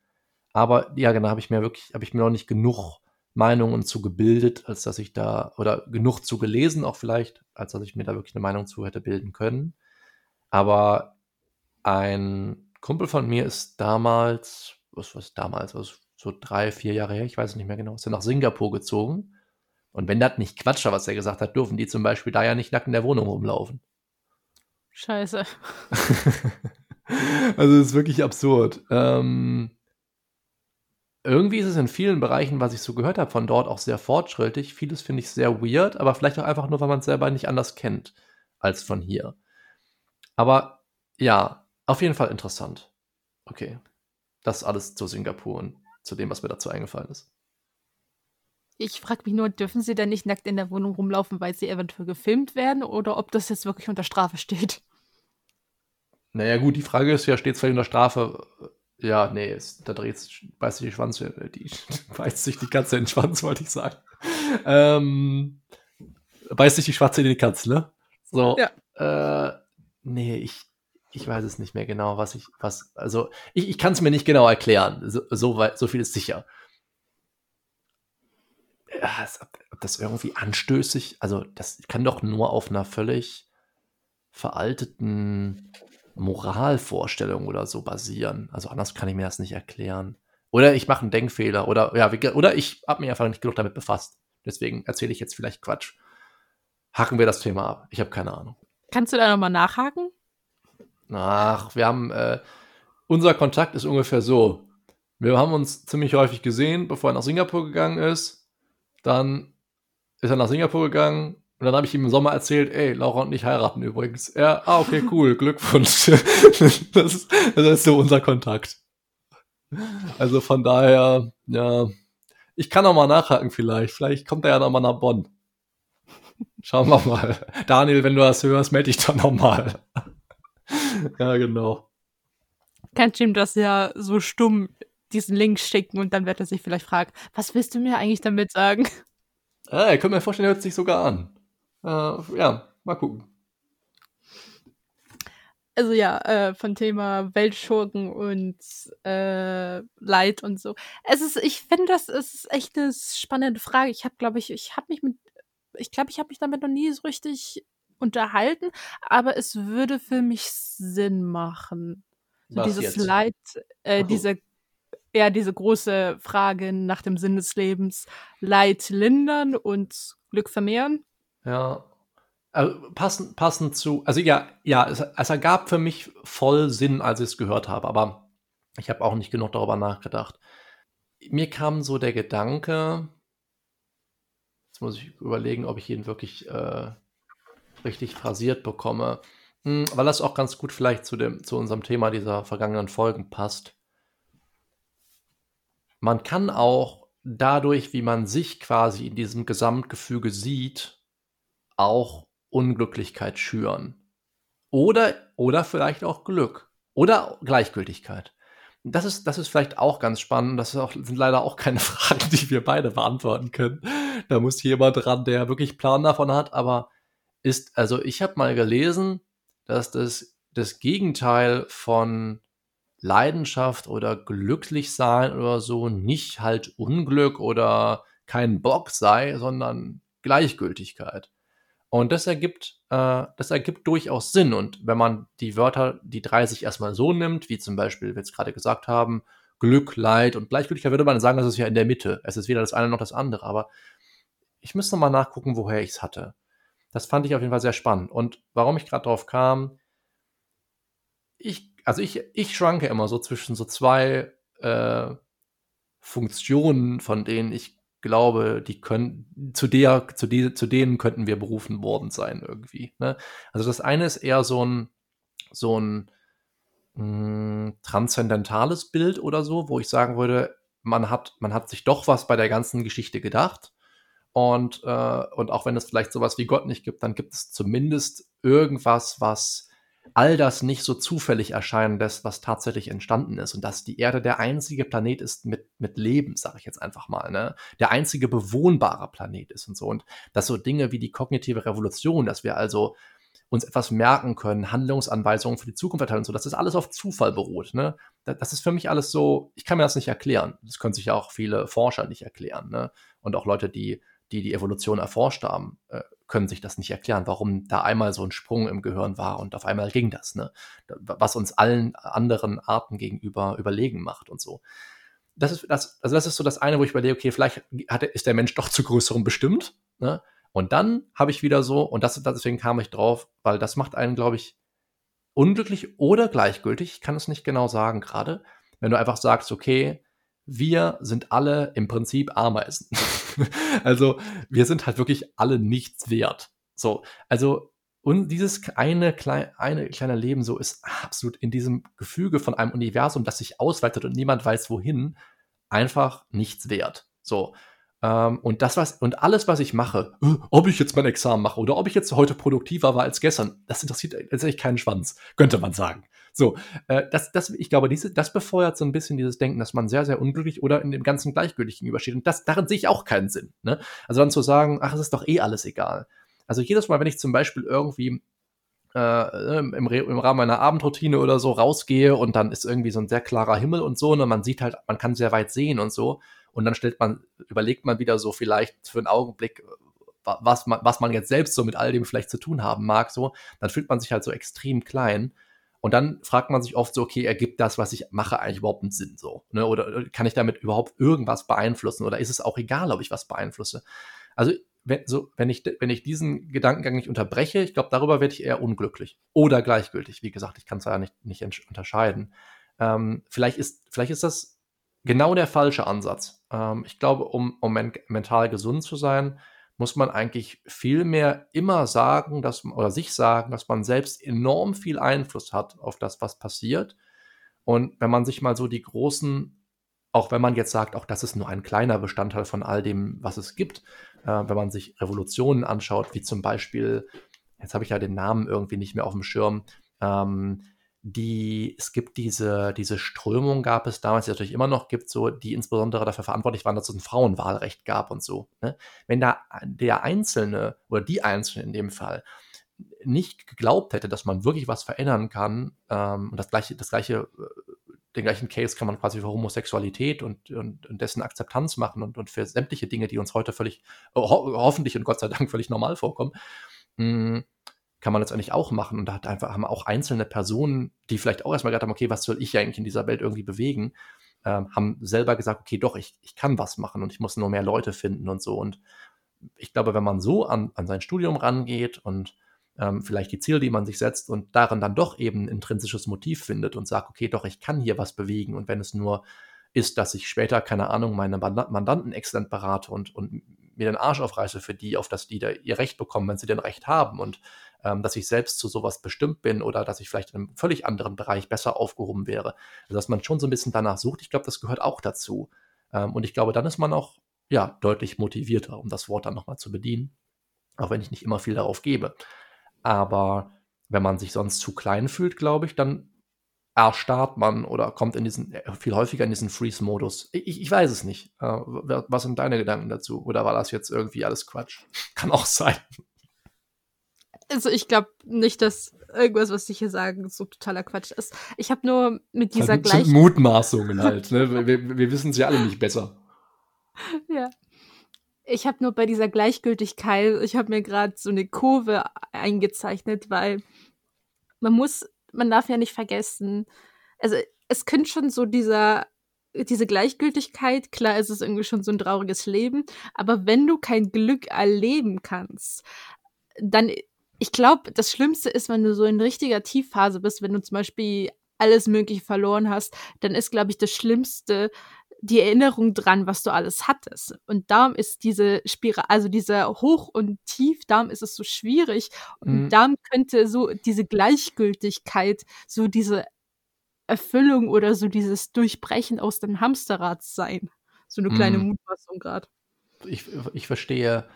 Aber ja, genau, habe ich mir wirklich, habe ich mir noch nicht genug Meinungen zu gebildet, als dass ich da, oder genug zu gelesen auch vielleicht, als dass ich mir da wirklich eine Meinung zu hätte bilden können. Aber ein Kumpel von mir ist damals, was war damals, also so drei, vier Jahre her, ich weiß es nicht mehr genau, ist er nach Singapur gezogen. Und wenn das nicht Quatsch war, was er gesagt hat, dürfen die zum Beispiel da ja nicht nackt in der Wohnung rumlaufen. Scheiße. *laughs* also es ist wirklich absurd. Ähm, irgendwie ist es in vielen Bereichen, was ich so gehört habe, von dort auch sehr fortschrittlich. Vieles finde ich sehr weird, aber vielleicht auch einfach nur, weil man es selber nicht anders kennt als von hier. Aber ja, auf jeden Fall interessant. Okay. Das alles zu Singapur und zu dem, was mir dazu eingefallen ist. Ich frage mich nur, dürfen sie denn nicht nackt in der Wohnung rumlaufen, weil sie eventuell gefilmt werden oder ob das jetzt wirklich unter Strafe steht? Naja, gut, die Frage ist ja, steht es vielleicht unter Strafe, ja, nee, es, da dreht beißt sich die Schwanz, äh, die *laughs* beißt sich die Katze in den Schwanz, wollte ich sagen. Ähm, beißt sich die Schwarze in die Katze, ne? So. Ja. Äh, nee, ich, ich weiß es nicht mehr genau, was ich, was, also, ich, ich kann es mir nicht genau erklären. So, so, weit, so viel ist sicher. ob das irgendwie anstößig, also das kann doch nur auf einer völlig veralteten Moralvorstellung oder so basieren. Also anders kann ich mir das nicht erklären. Oder ich mache einen Denkfehler oder ja, oder ich habe mich einfach nicht genug damit befasst. Deswegen erzähle ich jetzt vielleicht Quatsch. Hacken wir das Thema ab. Ich habe keine Ahnung. Kannst du da nochmal nachhaken? Ach, wir haben, äh, unser Kontakt ist ungefähr so. Wir haben uns ziemlich häufig gesehen, bevor er nach Singapur gegangen ist. Dann ist er nach Singapur gegangen und dann habe ich ihm im Sommer erzählt, ey, Laura und ich heiraten übrigens. Er, ah, okay, cool, *laughs* Glückwunsch. *laughs* das, ist, das ist so unser Kontakt. Also von daher, ja, ich kann noch mal nachhaken vielleicht. Vielleicht kommt er ja noch mal nach Bonn. Schauen wir mal. *laughs* Daniel, wenn du das hörst, melde dich doch noch mal. ja, genau. Kannst du ihm das ja so stumm diesen Link schicken und dann wird er sich vielleicht fragen, was willst du mir eigentlich damit sagen? Ah, ich könnte mir vorstellen, er hört sich sogar an. Äh, ja, mal gucken also ja, äh, von Thema Weltschurken und äh, Leid und so. Es ist, ich finde, das ist echt eine spannende Frage. Ich habe, glaube ich, ich habe mich mit, ich glaube, ich habe mich damit noch nie so richtig unterhalten, aber es würde für mich Sinn machen. So dieses jetzt? Leid, äh, oh. diese, ja, diese große Frage nach dem Sinn des Lebens, Leid lindern und Glück vermehren. Ja, also passend, passend zu, also ja, ja, es, es ergab für mich voll Sinn, als ich es gehört habe, aber ich habe auch nicht genug darüber nachgedacht. Mir kam so der Gedanke, jetzt muss ich überlegen, ob ich ihn wirklich äh, richtig phrasiert bekomme, hm, weil das auch ganz gut vielleicht zu, dem, zu unserem Thema dieser vergangenen Folgen passt. Man kann auch dadurch, wie man sich quasi in diesem Gesamtgefüge sieht, auch Unglücklichkeit schüren. Oder, oder vielleicht auch Glück. Oder Gleichgültigkeit. Das ist, das ist vielleicht auch ganz spannend. Das auch, sind leider auch keine *laughs* Fragen, die wir beide beantworten können. Da muss jemand ran, der wirklich Plan davon hat. Aber ist, also ich habe mal gelesen, dass das, das Gegenteil von Leidenschaft oder glücklich sein oder so nicht halt Unglück oder kein Bock sei, sondern Gleichgültigkeit. Und das ergibt, äh, das ergibt durchaus Sinn. Und wenn man die Wörter, die drei sich erstmal so nimmt, wie zum Beispiel wir jetzt gerade gesagt haben, Glück, Leid und Gleichgültigkeit, würde man sagen, das ist ja in der Mitte. Es ist weder das eine noch das andere. Aber ich müsste mal nachgucken, woher ich es hatte. Das fand ich auf jeden Fall sehr spannend. Und warum ich gerade drauf kam, ich, also ich, ich schwanke immer so zwischen so zwei äh, Funktionen, von denen ich glaube, die können, zu der, zu, die, zu denen könnten wir berufen worden sein irgendwie. Ne? Also das eine ist eher so ein, so ein hm, transzendentales Bild oder so, wo ich sagen würde, man hat, man hat sich doch was bei der ganzen Geschichte gedacht. Und, äh, und auch wenn es vielleicht sowas wie Gott nicht gibt, dann gibt es zumindest irgendwas, was all das nicht so zufällig erscheinen lässt, was tatsächlich entstanden ist. Und dass die Erde der einzige Planet ist mit, mit Leben, sage ich jetzt einfach mal, ne? Der einzige bewohnbare Planet ist und so. Und dass so Dinge wie die kognitive Revolution, dass wir also uns etwas merken können, Handlungsanweisungen für die Zukunft erteilen und so, dass das alles auf Zufall beruht. Ne? Das ist für mich alles so, ich kann mir das nicht erklären. Das können sich ja auch viele Forscher nicht erklären. Ne? Und auch Leute, die die die Evolution erforscht haben, äh, können sich das nicht erklären, warum da einmal so ein Sprung im Gehirn war und auf einmal ging das, ne? Was uns allen anderen Arten gegenüber überlegen macht und so. Das ist, das, also das ist so das eine, wo ich überlege, okay, vielleicht hat, ist der Mensch doch zu größerem bestimmt, ne? Und dann habe ich wieder so, und das, deswegen kam ich drauf, weil das macht einen, glaube ich, unglücklich oder gleichgültig. Ich kann es nicht genau sagen gerade. Wenn du einfach sagst, okay, wir sind alle im Prinzip Ameisen. *laughs* also wir sind halt wirklich alle nichts wert. So, also und dieses eine, klein, eine kleine Leben so ist absolut in diesem Gefüge von einem Universum, das sich ausweitet und niemand weiß wohin, einfach nichts wert. So. Ähm, und das was, und alles, was ich mache, äh, ob ich jetzt mein Examen mache oder ob ich jetzt heute produktiver war als gestern, das interessiert letztendlich keinen Schwanz, könnte man sagen. So, äh, das, das, ich glaube, diese, das befeuert so ein bisschen dieses Denken, dass man sehr, sehr unglücklich oder in dem ganzen gleichgültig gegenübersteht. Und das, darin sehe ich auch keinen Sinn. Ne? Also dann zu sagen, ach, es ist doch eh alles egal. Also jedes Mal, wenn ich zum Beispiel irgendwie äh, im, im, Rahmen meiner Abendroutine oder so rausgehe und dann ist irgendwie so ein sehr klarer Himmel und so, ne, man sieht halt, man kann sehr weit sehen und so. Und dann stellt man, überlegt man wieder so vielleicht für einen Augenblick, was man, was man jetzt selbst so mit all dem vielleicht zu tun haben mag, so, dann fühlt man sich halt so extrem klein. Und dann fragt man sich oft so, okay, ergibt das, was ich mache, eigentlich überhaupt einen Sinn so? Ne? Oder kann ich damit überhaupt irgendwas beeinflussen? Oder ist es auch egal, ob ich was beeinflusse? Also, wenn, so, wenn, ich, wenn ich diesen Gedankengang nicht unterbreche, ich glaube, darüber werde ich eher unglücklich. Oder gleichgültig. Wie gesagt, ich kann es ja nicht, nicht unterscheiden. Ähm, vielleicht, ist, vielleicht ist das genau der falsche Ansatz. Ähm, ich glaube, um, um men mental gesund zu sein, muss man eigentlich viel mehr immer sagen, dass oder sich sagen, dass man selbst enorm viel Einfluss hat auf das, was passiert. Und wenn man sich mal so die großen, auch wenn man jetzt sagt, auch das ist nur ein kleiner Bestandteil von all dem, was es gibt, äh, wenn man sich Revolutionen anschaut, wie zum Beispiel, jetzt habe ich ja den Namen irgendwie nicht mehr auf dem Schirm, ähm, die, es gibt diese, diese Strömung gab es damals, die es natürlich immer noch gibt, so, die insbesondere dafür verantwortlich waren, dass es ein Frauenwahlrecht gab und so. Ne? Wenn da der Einzelne oder die Einzelne in dem Fall nicht geglaubt hätte, dass man wirklich was verändern kann, ähm, und das gleiche, das gleiche, äh, den gleichen Case kann man quasi für Homosexualität und, und, und dessen Akzeptanz machen und, und für sämtliche Dinge, die uns heute völlig, ho hoffentlich und Gott sei Dank völlig normal vorkommen. Mh, hm, kann man letztendlich auch machen. Und da hat einfach, haben auch einzelne Personen, die vielleicht auch erstmal gedacht haben, okay, was soll ich eigentlich in dieser Welt irgendwie bewegen, ähm, haben selber gesagt, okay, doch, ich, ich kann was machen und ich muss nur mehr Leute finden und so. Und ich glaube, wenn man so an, an sein Studium rangeht und ähm, vielleicht die Ziele, die man sich setzt und darin dann doch eben ein intrinsisches Motiv findet und sagt, okay, doch, ich kann hier was bewegen. Und wenn es nur ist, dass ich später, keine Ahnung, meine Mandanten exzellent berate und, und mir den Arsch aufreiße für die, auf das die da ihr Recht bekommen, wenn sie denn Recht haben und ähm, dass ich selbst zu sowas bestimmt bin oder dass ich vielleicht in einem völlig anderen Bereich besser aufgehoben wäre. Also dass man schon so ein bisschen danach sucht, ich glaube, das gehört auch dazu. Ähm, und ich glaube, dann ist man auch ja, deutlich motivierter, um das Wort dann nochmal zu bedienen. Auch wenn ich nicht immer viel darauf gebe. Aber wenn man sich sonst zu klein fühlt, glaube ich, dann erstarrt man oder kommt in diesen äh, viel häufiger in diesen Freeze-Modus. Ich, ich, weiß es nicht. Äh, was sind deine Gedanken dazu? Oder war das jetzt irgendwie alles Quatsch? *laughs* Kann auch sein. Also ich glaube nicht, dass irgendwas, was ich hier sagen, so totaler Quatsch ist. Ich habe nur mit dieser halt, gleichen Mutmaßungen halt. Ne? Wir, wir wissen es ja alle nicht besser. *laughs* Ja. Ich habe nur bei dieser Gleichgültigkeit, ich habe mir gerade so eine Kurve eingezeichnet, weil man muss, man darf ja nicht vergessen, also es könnte schon so dieser diese Gleichgültigkeit, klar ist es irgendwie schon so ein trauriges Leben, aber wenn du kein Glück erleben kannst, dann ich glaube, das Schlimmste ist, wenn du so in richtiger Tiefphase bist, wenn du zum Beispiel alles Mögliche verloren hast, dann ist, glaube ich, das Schlimmste die Erinnerung dran, was du alles hattest. Und darum ist diese Spirale, also dieser Hoch- und Tief, darum ist es so schwierig. Und mhm. darum könnte so diese Gleichgültigkeit, so diese Erfüllung oder so dieses Durchbrechen aus dem Hamsterrad sein. So eine kleine mhm. Mutmaßung gerade. Ich, ich verstehe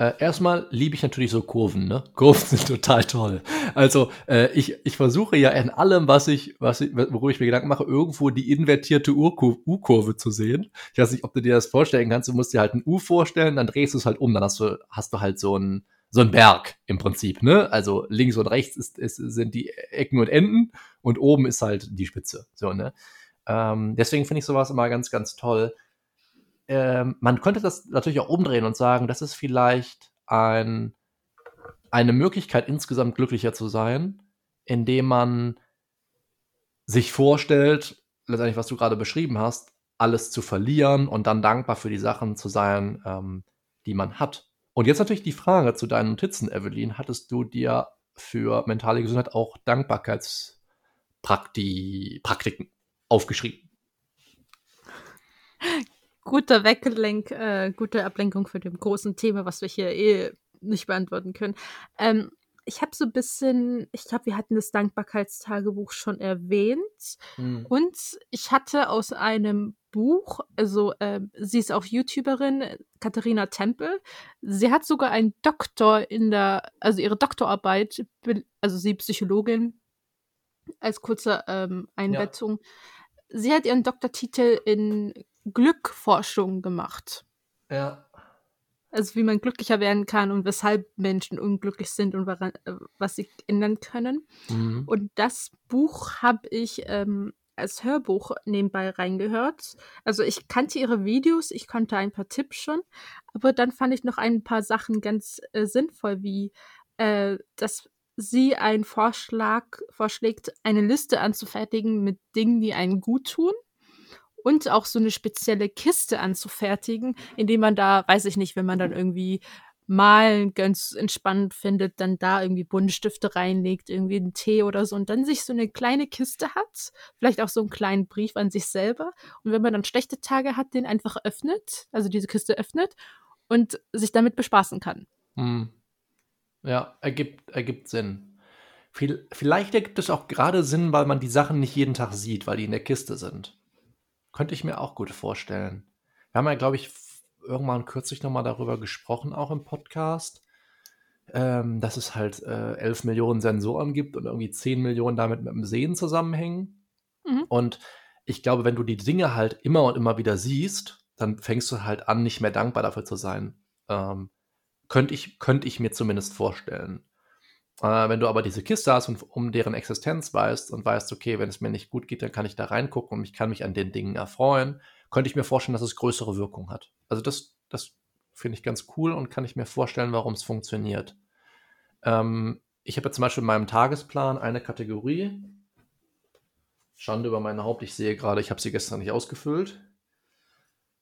äh, erstmal liebe ich natürlich so Kurven, ne? *laughs* Kurven sind total toll. Also äh, ich, ich versuche ja in allem, was ich, was ich, worüber ich mir Gedanken mache, irgendwo die invertierte U-Kurve zu sehen. Ich weiß nicht, ob du dir das vorstellen kannst. Du musst dir halt ein U vorstellen, dann drehst du es halt um, dann hast du, hast du halt so ein so ein Berg im Prinzip, ne? Also links und rechts ist, ist, sind die Ecken und Enden und oben ist halt die Spitze. So, ne? Ähm, deswegen finde ich sowas immer ganz, ganz toll ähm, man könnte das natürlich auch umdrehen und sagen, das ist vielleicht ein, eine Möglichkeit, insgesamt glücklicher zu sein, indem man sich vorstellt, letztendlich, was du gerade beschrieben hast, alles zu verlieren und dann dankbar für die Sachen zu sein, ähm, die man hat. Und jetzt natürlich die Frage zu deinen Notizen, Evelyn. Hattest du dir für mentale Gesundheit auch Dankbarkeitspraktiken aufgeschrieben? *laughs* guter Weglenk, äh, gute Ablenkung für dem großen Thema, was wir hier eh nicht beantworten können. Ähm, ich habe so ein bisschen, ich glaube, wir hatten das Dankbarkeitstagebuch schon erwähnt. Mhm. Und ich hatte aus einem Buch, also äh, sie ist auch YouTuberin, Katharina Tempel. Sie hat sogar einen Doktor in der, also ihre Doktorarbeit, also sie Psychologin, als kurze ähm, Einbettung. Ja. Sie hat ihren Doktortitel in Glückforschung gemacht. Ja. Also wie man glücklicher werden kann und weshalb Menschen unglücklich sind und woran, äh, was sie ändern können. Mhm. Und das Buch habe ich ähm, als Hörbuch nebenbei reingehört. Also ich kannte ihre Videos, ich konnte ein paar Tipps schon, aber dann fand ich noch ein paar Sachen ganz äh, sinnvoll, wie äh, dass sie einen Vorschlag vorschlägt, eine Liste anzufertigen mit Dingen, die einen gut tun und auch so eine spezielle Kiste anzufertigen, indem man da, weiß ich nicht, wenn man dann irgendwie Malen ganz entspannt findet, dann da irgendwie Buntstifte reinlegt, irgendwie einen Tee oder so und dann sich so eine kleine Kiste hat, vielleicht auch so einen kleinen Brief an sich selber und wenn man dann schlechte Tage hat, den einfach öffnet, also diese Kiste öffnet und sich damit bespaßen kann. Hm. Ja, ergibt, ergibt Sinn. Vielleicht ergibt es auch gerade Sinn, weil man die Sachen nicht jeden Tag sieht, weil die in der Kiste sind. Könnte ich mir auch gut vorstellen. Wir haben ja, glaube ich, irgendwann kürzlich nochmal darüber gesprochen, auch im Podcast, ähm, dass es halt äh, 11 Millionen Sensoren gibt und irgendwie 10 Millionen damit mit dem Sehen zusammenhängen. Mhm. Und ich glaube, wenn du die Dinge halt immer und immer wieder siehst, dann fängst du halt an, nicht mehr dankbar dafür zu sein. Ähm, könnte ich, könnt ich mir zumindest vorstellen. Äh, wenn du aber diese Kiste hast und um deren Existenz weißt und weißt, okay, wenn es mir nicht gut geht, dann kann ich da reingucken und ich kann mich an den Dingen erfreuen, könnte ich mir vorstellen, dass es größere Wirkung hat. Also das, das finde ich ganz cool und kann ich mir vorstellen, warum es funktioniert. Ähm, ich habe ja zum Beispiel in meinem Tagesplan eine Kategorie. Schande über mein Haupt, ich sehe gerade, ich habe sie gestern nicht ausgefüllt.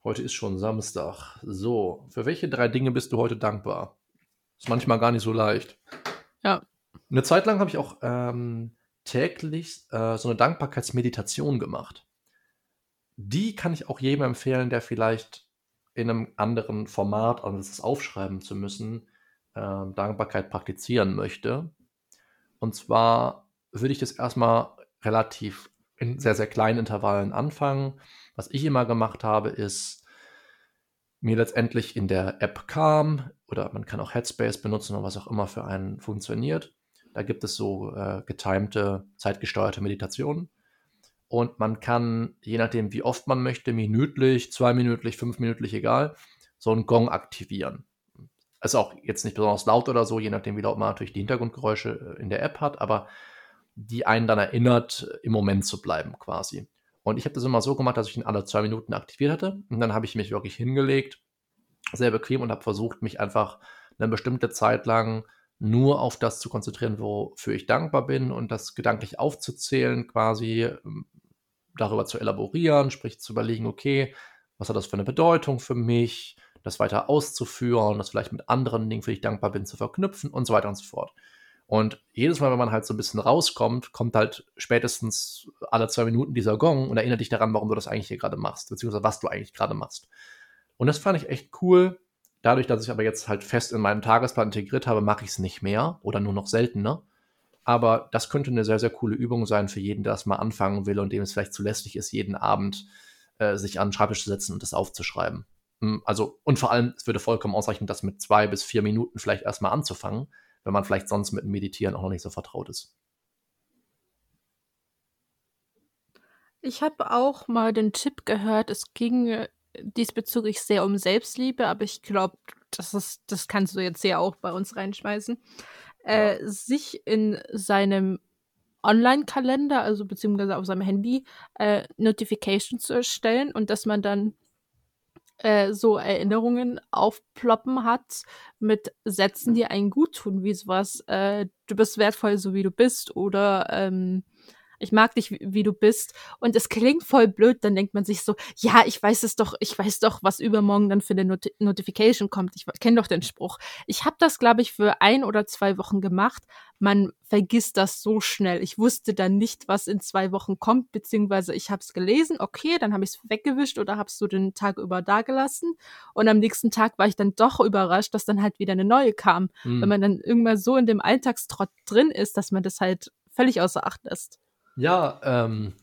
Heute ist schon Samstag. So, für welche drei Dinge bist du heute dankbar? Ist manchmal gar nicht so leicht. Ja. Eine Zeit lang habe ich auch ähm, täglich äh, so eine Dankbarkeitsmeditation gemacht die kann ich auch jedem empfehlen, der vielleicht in einem anderen Format, als es aufschreiben zu müssen, äh, Dankbarkeit praktizieren möchte. Und zwar würde ich das erstmal relativ in sehr, sehr kleinen Intervallen anfangen. Was ich immer gemacht habe, ist mir letztendlich in der App Calm oder man kann auch Headspace benutzen oder was auch immer für einen funktioniert. Da gibt es so äh, getimte, zeitgesteuerte Meditationen. Und man kann, je nachdem, wie oft man möchte, minütlich, zweiminütlich, fünfminütlich, egal, so einen Gong aktivieren. Ist auch jetzt nicht besonders laut oder so, je nachdem, wie laut man natürlich die Hintergrundgeräusche äh, in der App hat, aber die einen dann erinnert, im Moment zu bleiben quasi. Und ich habe das immer so gemacht, dass ich ihn alle zwei Minuten aktiviert hatte. Und dann habe ich mich wirklich hingelegt, sehr bequem und habe versucht, mich einfach eine bestimmte Zeit lang nur auf das zu konzentrieren, wofür ich dankbar bin und das gedanklich aufzuzählen, quasi ähm, darüber zu elaborieren, sprich zu überlegen, okay, was hat das für eine Bedeutung für mich, das weiter auszuführen, das vielleicht mit anderen Dingen, für die ich dankbar bin, zu verknüpfen und so weiter und so fort. Und jedes Mal, wenn man halt so ein bisschen rauskommt, kommt halt spätestens alle zwei Minuten dieser Gong und erinnert dich daran, warum du das eigentlich hier gerade machst, beziehungsweise was du eigentlich gerade machst. Und das fand ich echt cool. Dadurch, dass ich aber jetzt halt fest in meinen Tagesplan integriert habe, mache ich es nicht mehr oder nur noch seltener. Aber das könnte eine sehr, sehr coole Übung sein für jeden, der das mal anfangen will und dem es vielleicht zu lästig ist, jeden Abend äh, sich an den Schreibtisch zu setzen und das aufzuschreiben. Hm, also, und vor allem, es würde vollkommen ausreichen, das mit zwei bis vier Minuten vielleicht erstmal anzufangen, wenn man vielleicht sonst mit Meditieren auch noch nicht so vertraut ist. Ich habe auch mal den Tipp gehört, es ging diesbezüglich sehr um Selbstliebe, aber ich glaube, das das kannst du jetzt ja auch bei uns reinschmeißen. Äh, sich in seinem Online-Kalender, also beziehungsweise auf seinem Handy, äh, Notifications zu erstellen und dass man dann äh, so Erinnerungen aufploppen hat mit Sätzen, die einen gut tun, wie sowas, äh, du bist wertvoll, so wie du bist, oder ähm, ich mag dich, wie, wie, du bist. Und es klingt voll blöd, dann denkt man sich so, ja, ich weiß es doch, ich weiß doch, was übermorgen dann für eine Not Notification kommt. Ich kenne doch den Spruch. Ich habe das, glaube ich, für ein oder zwei Wochen gemacht. Man vergisst das so schnell. Ich wusste dann nicht, was in zwei Wochen kommt, beziehungsweise ich habe es gelesen, okay, dann habe ich es weggewischt oder habe es so den Tag über dagelassen. Und am nächsten Tag war ich dann doch überrascht, dass dann halt wieder eine neue kam. Mhm. Wenn man dann irgendwann so in dem Alltagstrott drin ist, dass man das halt völlig außer Acht lässt. Ja, ähm,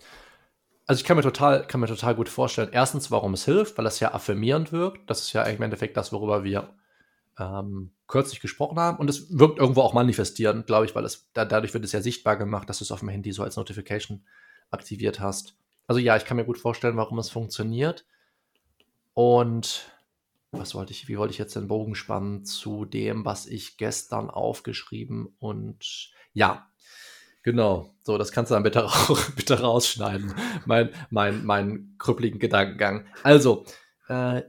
also ich kann mir total, kann mir total gut vorstellen, erstens, warum es hilft, weil das ja affirmierend wirkt. Das ist ja im Endeffekt das, worüber wir ähm, kürzlich gesprochen haben. Und es wirkt irgendwo auch manifestierend, glaube ich, weil es da, dadurch wird es ja sichtbar gemacht, dass du es auf dem Handy so als Notification aktiviert hast. Also ja, ich kann mir gut vorstellen, warum es funktioniert. Und was wollte ich, wie wollte ich jetzt den Bogen spannen zu dem, was ich gestern aufgeschrieben und ja, Genau, so, das kannst du dann bitte, *laughs* bitte rausschneiden, mein, mein, mein krüppeligen Gedankengang. Also, äh,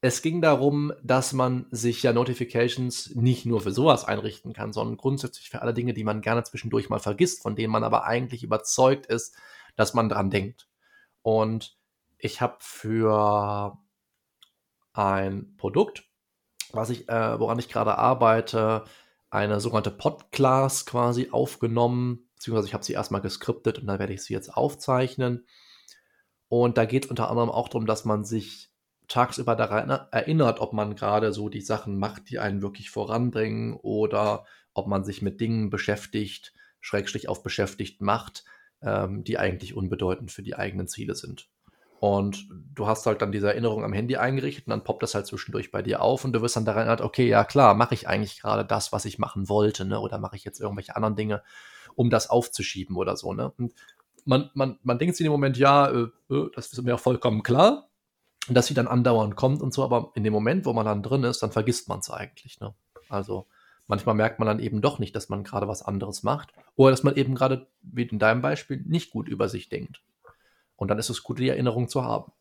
es ging darum, dass man sich ja Notifications nicht nur für sowas einrichten kann, sondern grundsätzlich für alle Dinge, die man gerne zwischendurch mal vergisst, von denen man aber eigentlich überzeugt ist, dass man dran denkt. Und ich habe für ein Produkt, was ich, äh, woran ich gerade arbeite, eine sogenannte Podclass quasi aufgenommen, beziehungsweise ich habe sie erstmal geskriptet und dann werde ich sie jetzt aufzeichnen. Und da geht es unter anderem auch darum, dass man sich tagsüber daran erinnert, ob man gerade so die Sachen macht, die einen wirklich voranbringen oder ob man sich mit Dingen beschäftigt, Schrägstrich auf beschäftigt macht, ähm, die eigentlich unbedeutend für die eigenen Ziele sind. Und du hast halt dann diese Erinnerung am Handy eingerichtet und dann poppt das halt zwischendurch bei dir auf und du wirst dann daran erinnert, okay, ja klar, mache ich eigentlich gerade das, was ich machen wollte, ne? Oder mache ich jetzt irgendwelche anderen Dinge, um das aufzuschieben oder so, ne? Und man, man, man denkt sich in dem Moment, ja, äh, äh das ist mir auch vollkommen klar, dass sie dann andauernd kommt und so, aber in dem Moment, wo man dann drin ist, dann vergisst man es eigentlich. Ne? Also manchmal merkt man dann eben doch nicht, dass man gerade was anderes macht oder dass man eben gerade, wie in deinem Beispiel, nicht gut über sich denkt. Und dann ist es gut, die Erinnerung zu haben.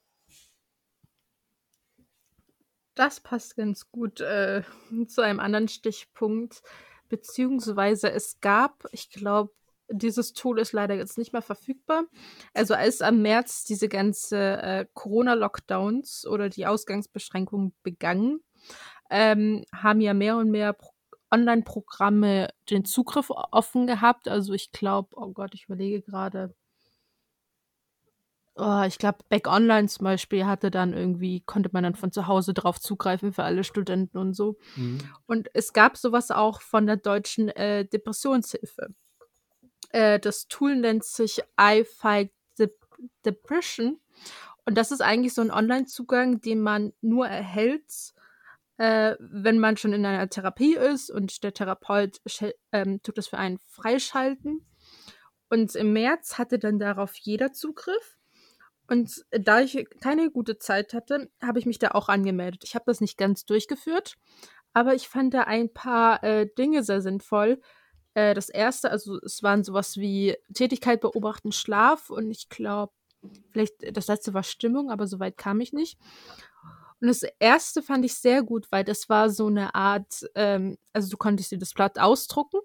Das passt ganz gut äh, *laughs* zu einem anderen Stichpunkt. Beziehungsweise es gab, ich glaube, dieses Tool ist leider jetzt nicht mehr verfügbar. Also als am März diese ganze äh, Corona-Lockdowns oder die Ausgangsbeschränkungen begannen, ähm, haben ja mehr und mehr Pro Online-Programme den Zugriff offen gehabt. Also ich glaube, oh Gott, ich überlege gerade. Oh, ich glaube, Back Online zum Beispiel hatte dann irgendwie, konnte man dann von zu Hause drauf zugreifen für alle Studenten und so. Mhm. Und es gab sowas auch von der deutschen äh, Depressionshilfe. Äh, das Tool nennt sich I Fight Dep Depression. Und das ist eigentlich so ein Online-Zugang, den man nur erhält, äh, wenn man schon in einer Therapie ist und der Therapeut ähm, tut das für einen freischalten. Und im März hatte dann darauf jeder Zugriff. Und da ich keine gute Zeit hatte, habe ich mich da auch angemeldet. Ich habe das nicht ganz durchgeführt, aber ich fand da ein paar äh, Dinge sehr sinnvoll, äh, das erste, also es waren sowas wie Tätigkeit beobachten, Schlaf und ich glaube, vielleicht das letzte war Stimmung, aber soweit kam ich nicht. Und das erste fand ich sehr gut, weil das war so eine Art, ähm, also du konntest dir das Blatt ausdrucken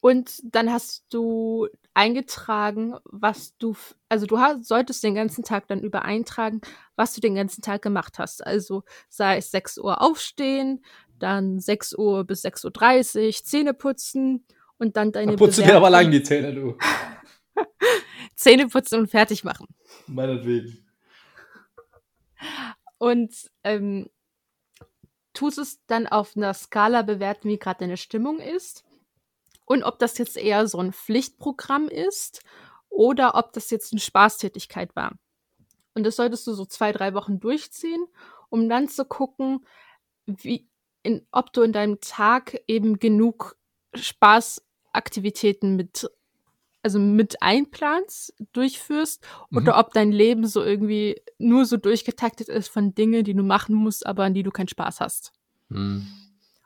und dann hast du eingetragen, was du, also du hast, solltest den ganzen Tag dann über eintragen, was du den ganzen Tag gemacht hast. Also sei es 6 Uhr aufstehen, dann 6 Uhr bis 6.30 Uhr Zähne putzen und dann deine. Da putzt du dir aber lang die Zähne, du. *laughs* Zähne putzen und fertig machen. Meinetwegen. Und ähm, tust es dann auf einer Skala bewerten, wie gerade deine Stimmung ist. Und ob das jetzt eher so ein Pflichtprogramm ist oder ob das jetzt eine Spaßtätigkeit war. Und das solltest du so zwei, drei Wochen durchziehen, um dann zu gucken, wie, in, ob du in deinem Tag eben genug Spaßaktivitäten mit, also mit einplanst, durchführst, mhm. oder ob dein Leben so irgendwie nur so durchgetaktet ist von Dingen, die du machen musst, aber an die du keinen Spaß hast. Mhm.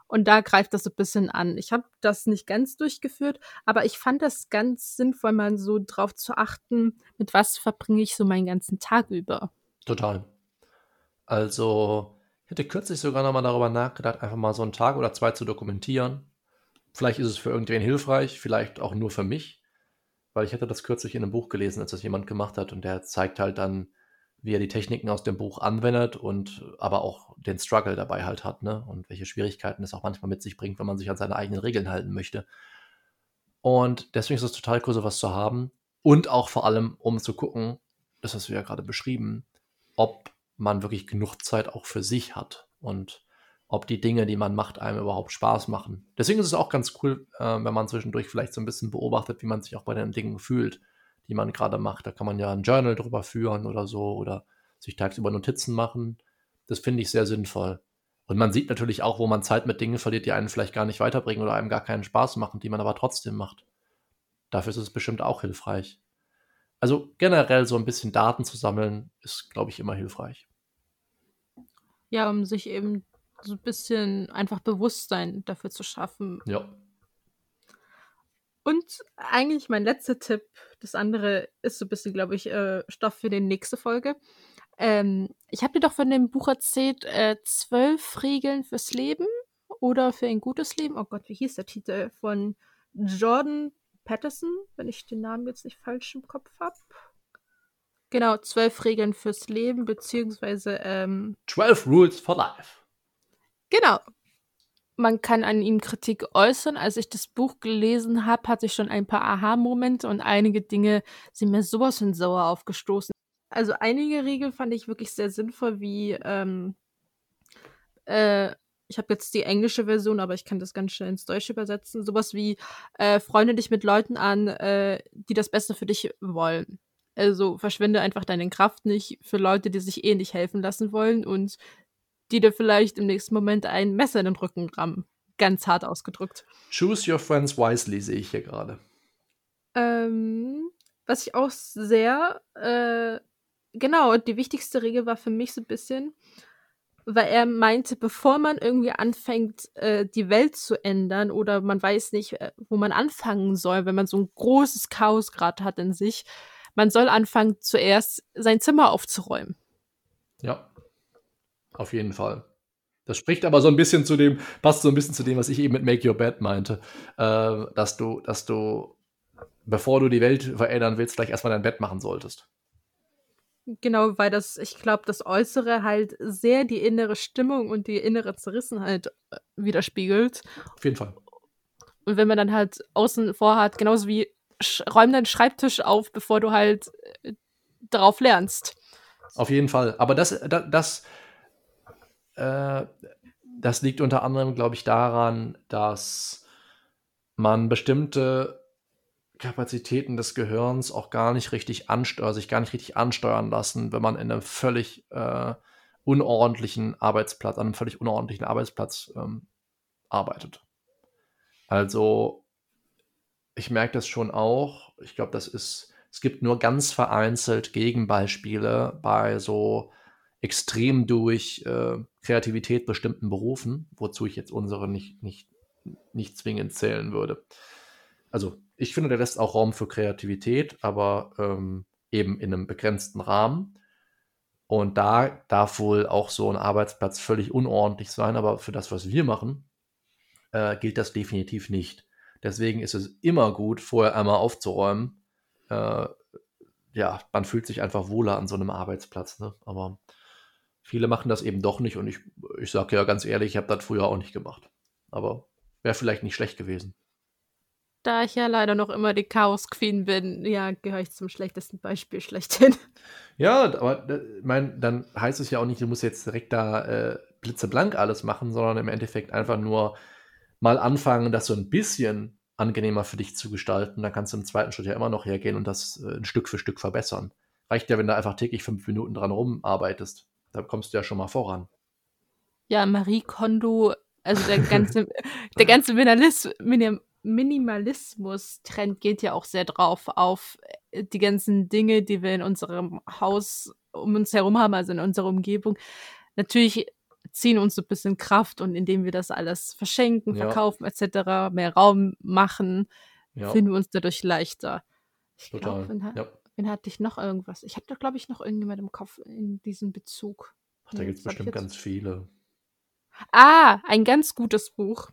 Und da greift das so ein bisschen an. Ich habe das nicht ganz durchgeführt, aber ich fand das ganz sinnvoll, mal so drauf zu achten, mit was verbringe ich so meinen ganzen Tag über. Total. Also, ich hätte kürzlich sogar nochmal darüber nachgedacht, einfach mal so einen Tag oder zwei zu dokumentieren. Vielleicht ist es für irgendwen hilfreich, vielleicht auch nur für mich, weil ich hatte das kürzlich in einem Buch gelesen, als das jemand gemacht hat und der zeigt halt dann, wie er die Techniken aus dem Buch anwendet und aber auch den Struggle dabei halt hat, ne? Und welche Schwierigkeiten es auch manchmal mit sich bringt, wenn man sich an seine eigenen Regeln halten möchte. Und deswegen ist es total cool, sowas zu haben. Und auch vor allem, um zu gucken, das hast du ja gerade beschrieben, ob man wirklich genug Zeit auch für sich hat und ob die Dinge, die man macht, einem überhaupt Spaß machen. Deswegen ist es auch ganz cool, äh, wenn man zwischendurch vielleicht so ein bisschen beobachtet, wie man sich auch bei den Dingen fühlt die man gerade macht. Da kann man ja ein Journal drüber führen oder so oder sich tagsüber Notizen machen. Das finde ich sehr sinnvoll. Und man sieht natürlich auch, wo man Zeit mit Dingen verliert, die einen vielleicht gar nicht weiterbringen oder einem gar keinen Spaß machen, die man aber trotzdem macht. Dafür ist es bestimmt auch hilfreich. Also generell so ein bisschen Daten zu sammeln, ist, glaube ich, immer hilfreich. Ja, um sich eben so ein bisschen einfach Bewusstsein dafür zu schaffen. Ja. Und eigentlich mein letzter Tipp, das andere ist so ein bisschen, glaube ich, äh, Stoff für die nächste Folge. Ähm, ich habe dir doch von dem Buch erzählt, äh, zwölf Regeln fürs Leben oder für ein gutes Leben. Oh Gott, wie hieß der Titel? Von Jordan Patterson, wenn ich den Namen jetzt nicht falsch im Kopf habe. Genau, zwölf Regeln fürs Leben, beziehungsweise ähm, 12 Rules for Life. Genau. Man kann an ihm Kritik äußern. Als ich das Buch gelesen habe, hatte ich schon ein paar Aha-Momente und einige Dinge sind mir sowas von sauer aufgestoßen. Also einige Regeln fand ich wirklich sehr sinnvoll, wie ähm, äh, ich habe jetzt die englische Version, aber ich kann das ganz schnell ins Deutsche übersetzen. Sowas wie äh, freunde dich mit Leuten an, äh, die das Beste für dich wollen. Also verschwende einfach deine Kraft nicht für Leute, die sich eh nicht helfen lassen wollen und die dir vielleicht im nächsten Moment ein Messer in den Rücken rammen. Ganz hart ausgedrückt. Choose your friends wisely, sehe ich hier gerade. Ähm, was ich auch sehr, äh, genau, die wichtigste Regel war für mich so ein bisschen, weil er meinte, bevor man irgendwie anfängt, äh, die Welt zu ändern oder man weiß nicht, äh, wo man anfangen soll, wenn man so ein großes Chaos gerade hat in sich, man soll anfangen, zuerst sein Zimmer aufzuräumen. Ja, auf jeden Fall. Das spricht aber so ein bisschen zu dem, passt so ein bisschen zu dem, was ich eben mit Make Your Bed meinte, äh, dass du, dass du, bevor du die Welt verändern willst, vielleicht erstmal dein Bett machen solltest. Genau, weil das, ich glaube, das Äußere halt sehr die innere Stimmung und die innere Zerrissenheit äh, widerspiegelt. Auf jeden Fall. Und wenn man dann halt außen vorhat, genauso wie räum deinen Schreibtisch auf, bevor du halt äh, darauf lernst. Auf jeden Fall. Aber das, das, das, äh, das liegt unter anderem, glaube ich, daran, dass man bestimmte Kapazitäten des Gehirns auch gar nicht richtig ansteuern, sich gar nicht richtig ansteuern lassen, wenn man in einem völlig äh, unordentlichen Arbeitsplatz, an einem völlig unordentlichen Arbeitsplatz ähm, arbeitet. Also ich merke das schon auch. Ich glaube, das ist, es gibt nur ganz vereinzelt Gegenbeispiele bei so extrem durch äh, Kreativität bestimmten Berufen, wozu ich jetzt unsere nicht, nicht, nicht zwingend zählen würde. Also ich finde, der lässt auch Raum für Kreativität, aber ähm, eben in einem begrenzten Rahmen. Und da darf wohl auch so ein Arbeitsplatz völlig unordentlich sein, aber für das, was wir machen, äh, gilt das definitiv nicht. Deswegen ist es immer gut, vorher einmal aufzuräumen. Äh, ja, man fühlt sich einfach wohler an so einem Arbeitsplatz. Ne? Aber viele machen das eben doch nicht und ich, ich sage ja ganz ehrlich, ich habe das früher auch nicht gemacht. Aber wäre vielleicht nicht schlecht gewesen. Da ich ja leider noch immer die Chaos Queen bin, ja, gehöre ich zum schlechtesten Beispiel schlechthin. *laughs* Ja, aber ich mein, dann heißt es ja auch nicht, du musst jetzt direkt da äh, blitzeblank alles machen, sondern im Endeffekt einfach nur mal anfangen, das so ein bisschen angenehmer für dich zu gestalten, dann kannst du im zweiten Schritt ja immer noch hergehen und das äh, ein Stück für Stück verbessern. Reicht ja, wenn du einfach täglich fünf Minuten dran rumarbeitest. Da kommst du ja schon mal voran. Ja, Marie Kondo, also der ganze, *laughs* der ganze Minimalismus-Trend geht ja auch sehr drauf auf äh, die ganzen Dinge, die wir in unserem Haus um uns herum haben, also in unserer Umgebung. Natürlich ziehen uns so ein bisschen Kraft und indem wir das alles verschenken, ja. verkaufen etc., mehr Raum machen, ja. fühlen wir uns dadurch leichter. Ich Total. Glaub, ja. Wen hatte ich noch irgendwas? Ich hatte, glaube ich, noch irgendjemand im Kopf in diesem Bezug. Ach, da gibt es bestimmt ganz viele. Ah, ein ganz gutes Buch.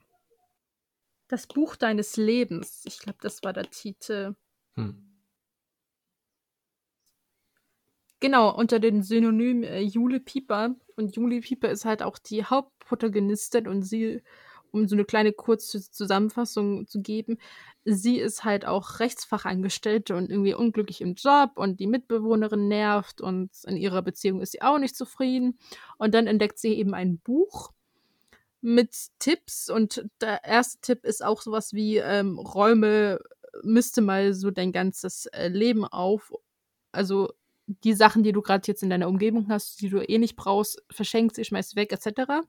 Das Buch deines Lebens. Ich glaube, das war der Titel. Hm. Genau, unter dem Synonym äh, Jule Pieper. Und Jule Pieper ist halt auch die Hauptprotagonistin und sie, um so eine kleine kurze Zusammenfassung zu geben, sie ist halt auch Rechtsfachangestellte und irgendwie unglücklich im Job und die Mitbewohnerin nervt und in ihrer Beziehung ist sie auch nicht zufrieden. Und dann entdeckt sie eben ein Buch mit Tipps und der erste Tipp ist auch sowas wie ähm, Räume müsste mal so dein ganzes äh, Leben auf. Also die Sachen, die du gerade jetzt in deiner Umgebung hast, die du eh nicht brauchst, verschenkst sie, schmeißt weg, etc.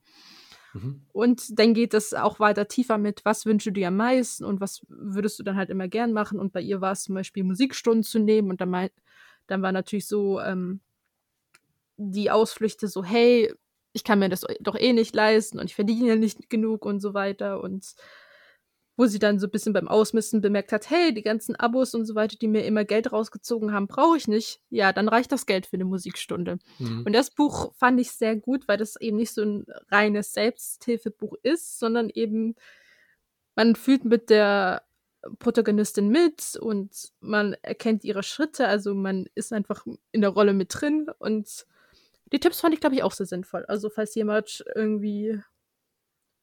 Mhm. Und dann geht es auch weiter tiefer mit, was wünschst du dir am meisten und was würdest du dann halt immer gern machen. Und bei ihr war es zum Beispiel Musikstunden zu nehmen und dann, mein, dann war natürlich so ähm, die Ausflüchte so, hey, ich kann mir das doch eh nicht leisten und ich verdiene ja nicht genug und so weiter. Und wo sie dann so ein bisschen beim Ausmisten bemerkt hat, hey, die ganzen Abos und so weiter, die mir immer Geld rausgezogen haben, brauche ich nicht. Ja, dann reicht das Geld für eine Musikstunde. Mhm. Und das Buch fand ich sehr gut, weil das eben nicht so ein reines Selbsthilfebuch ist, sondern eben man fühlt mit der Protagonistin mit und man erkennt ihre Schritte, also man ist einfach in der Rolle mit drin und die Tipps fand ich, glaube ich, auch sehr sinnvoll. Also falls jemand irgendwie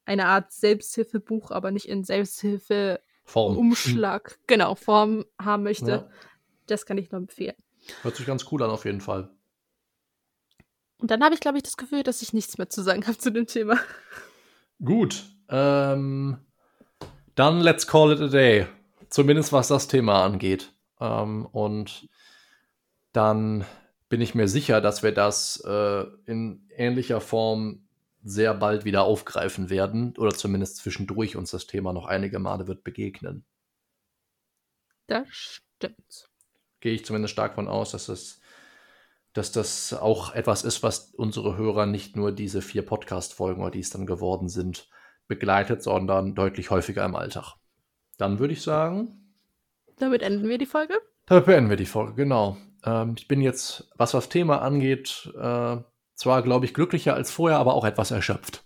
eine Art Selbsthilfebuch, aber nicht in Selbsthilfe Form. Umschlag, genau, Form haben möchte, ja. das kann ich nur empfehlen. Hört sich ganz cool an, auf jeden Fall. Und dann habe ich, glaube ich, das Gefühl, dass ich nichts mehr zu sagen habe zu dem Thema. Gut. Ähm, dann let's call it a day. Zumindest was das Thema angeht. Ähm, und dann bin ich mir sicher, dass wir das äh, in ähnlicher Form sehr bald wieder aufgreifen werden oder zumindest zwischendurch uns das Thema noch einige Male wird begegnen. Das stimmt. Gehe ich zumindest stark von aus, dass das, dass das auch etwas ist, was unsere Hörer nicht nur diese vier Podcast-Folgen oder die es dann geworden sind, begleitet, sondern deutlich häufiger im Alltag. Dann würde ich sagen. Damit enden wir die Folge. Damit beenden wir die Folge, genau. Ähm, ich bin jetzt, was das Thema angeht, äh, zwar, glaube ich, glücklicher als vorher, aber auch etwas erschöpft.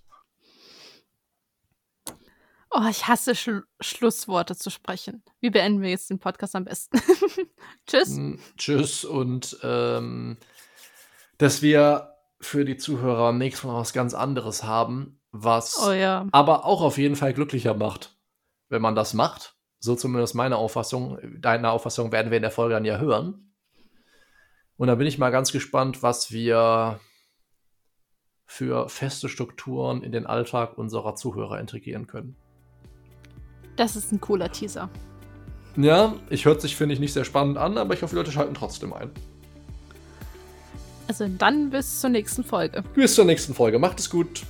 Oh, ich hasse Sch Schlussworte zu sprechen. Wie beenden wir jetzt den Podcast am besten? *laughs* tschüss. Mm, tschüss und ähm, dass wir für die Zuhörer nächstes Mal was ganz anderes haben, was oh, ja. aber auch auf jeden Fall glücklicher macht, wenn man das macht. So zumindest meine Auffassung. Deine Auffassung werden wir in der Folge dann ja hören. Und da bin ich mal ganz gespannt, was wir für feste Strukturen in den Alltag unserer Zuhörer integrieren können. Das ist ein cooler Teaser. Ja, ich hört sich, finde ich, nicht sehr spannend an, aber ich hoffe, die Leute schalten trotzdem ein. Also dann bis zur nächsten Folge. Bis zur nächsten Folge. Macht es gut.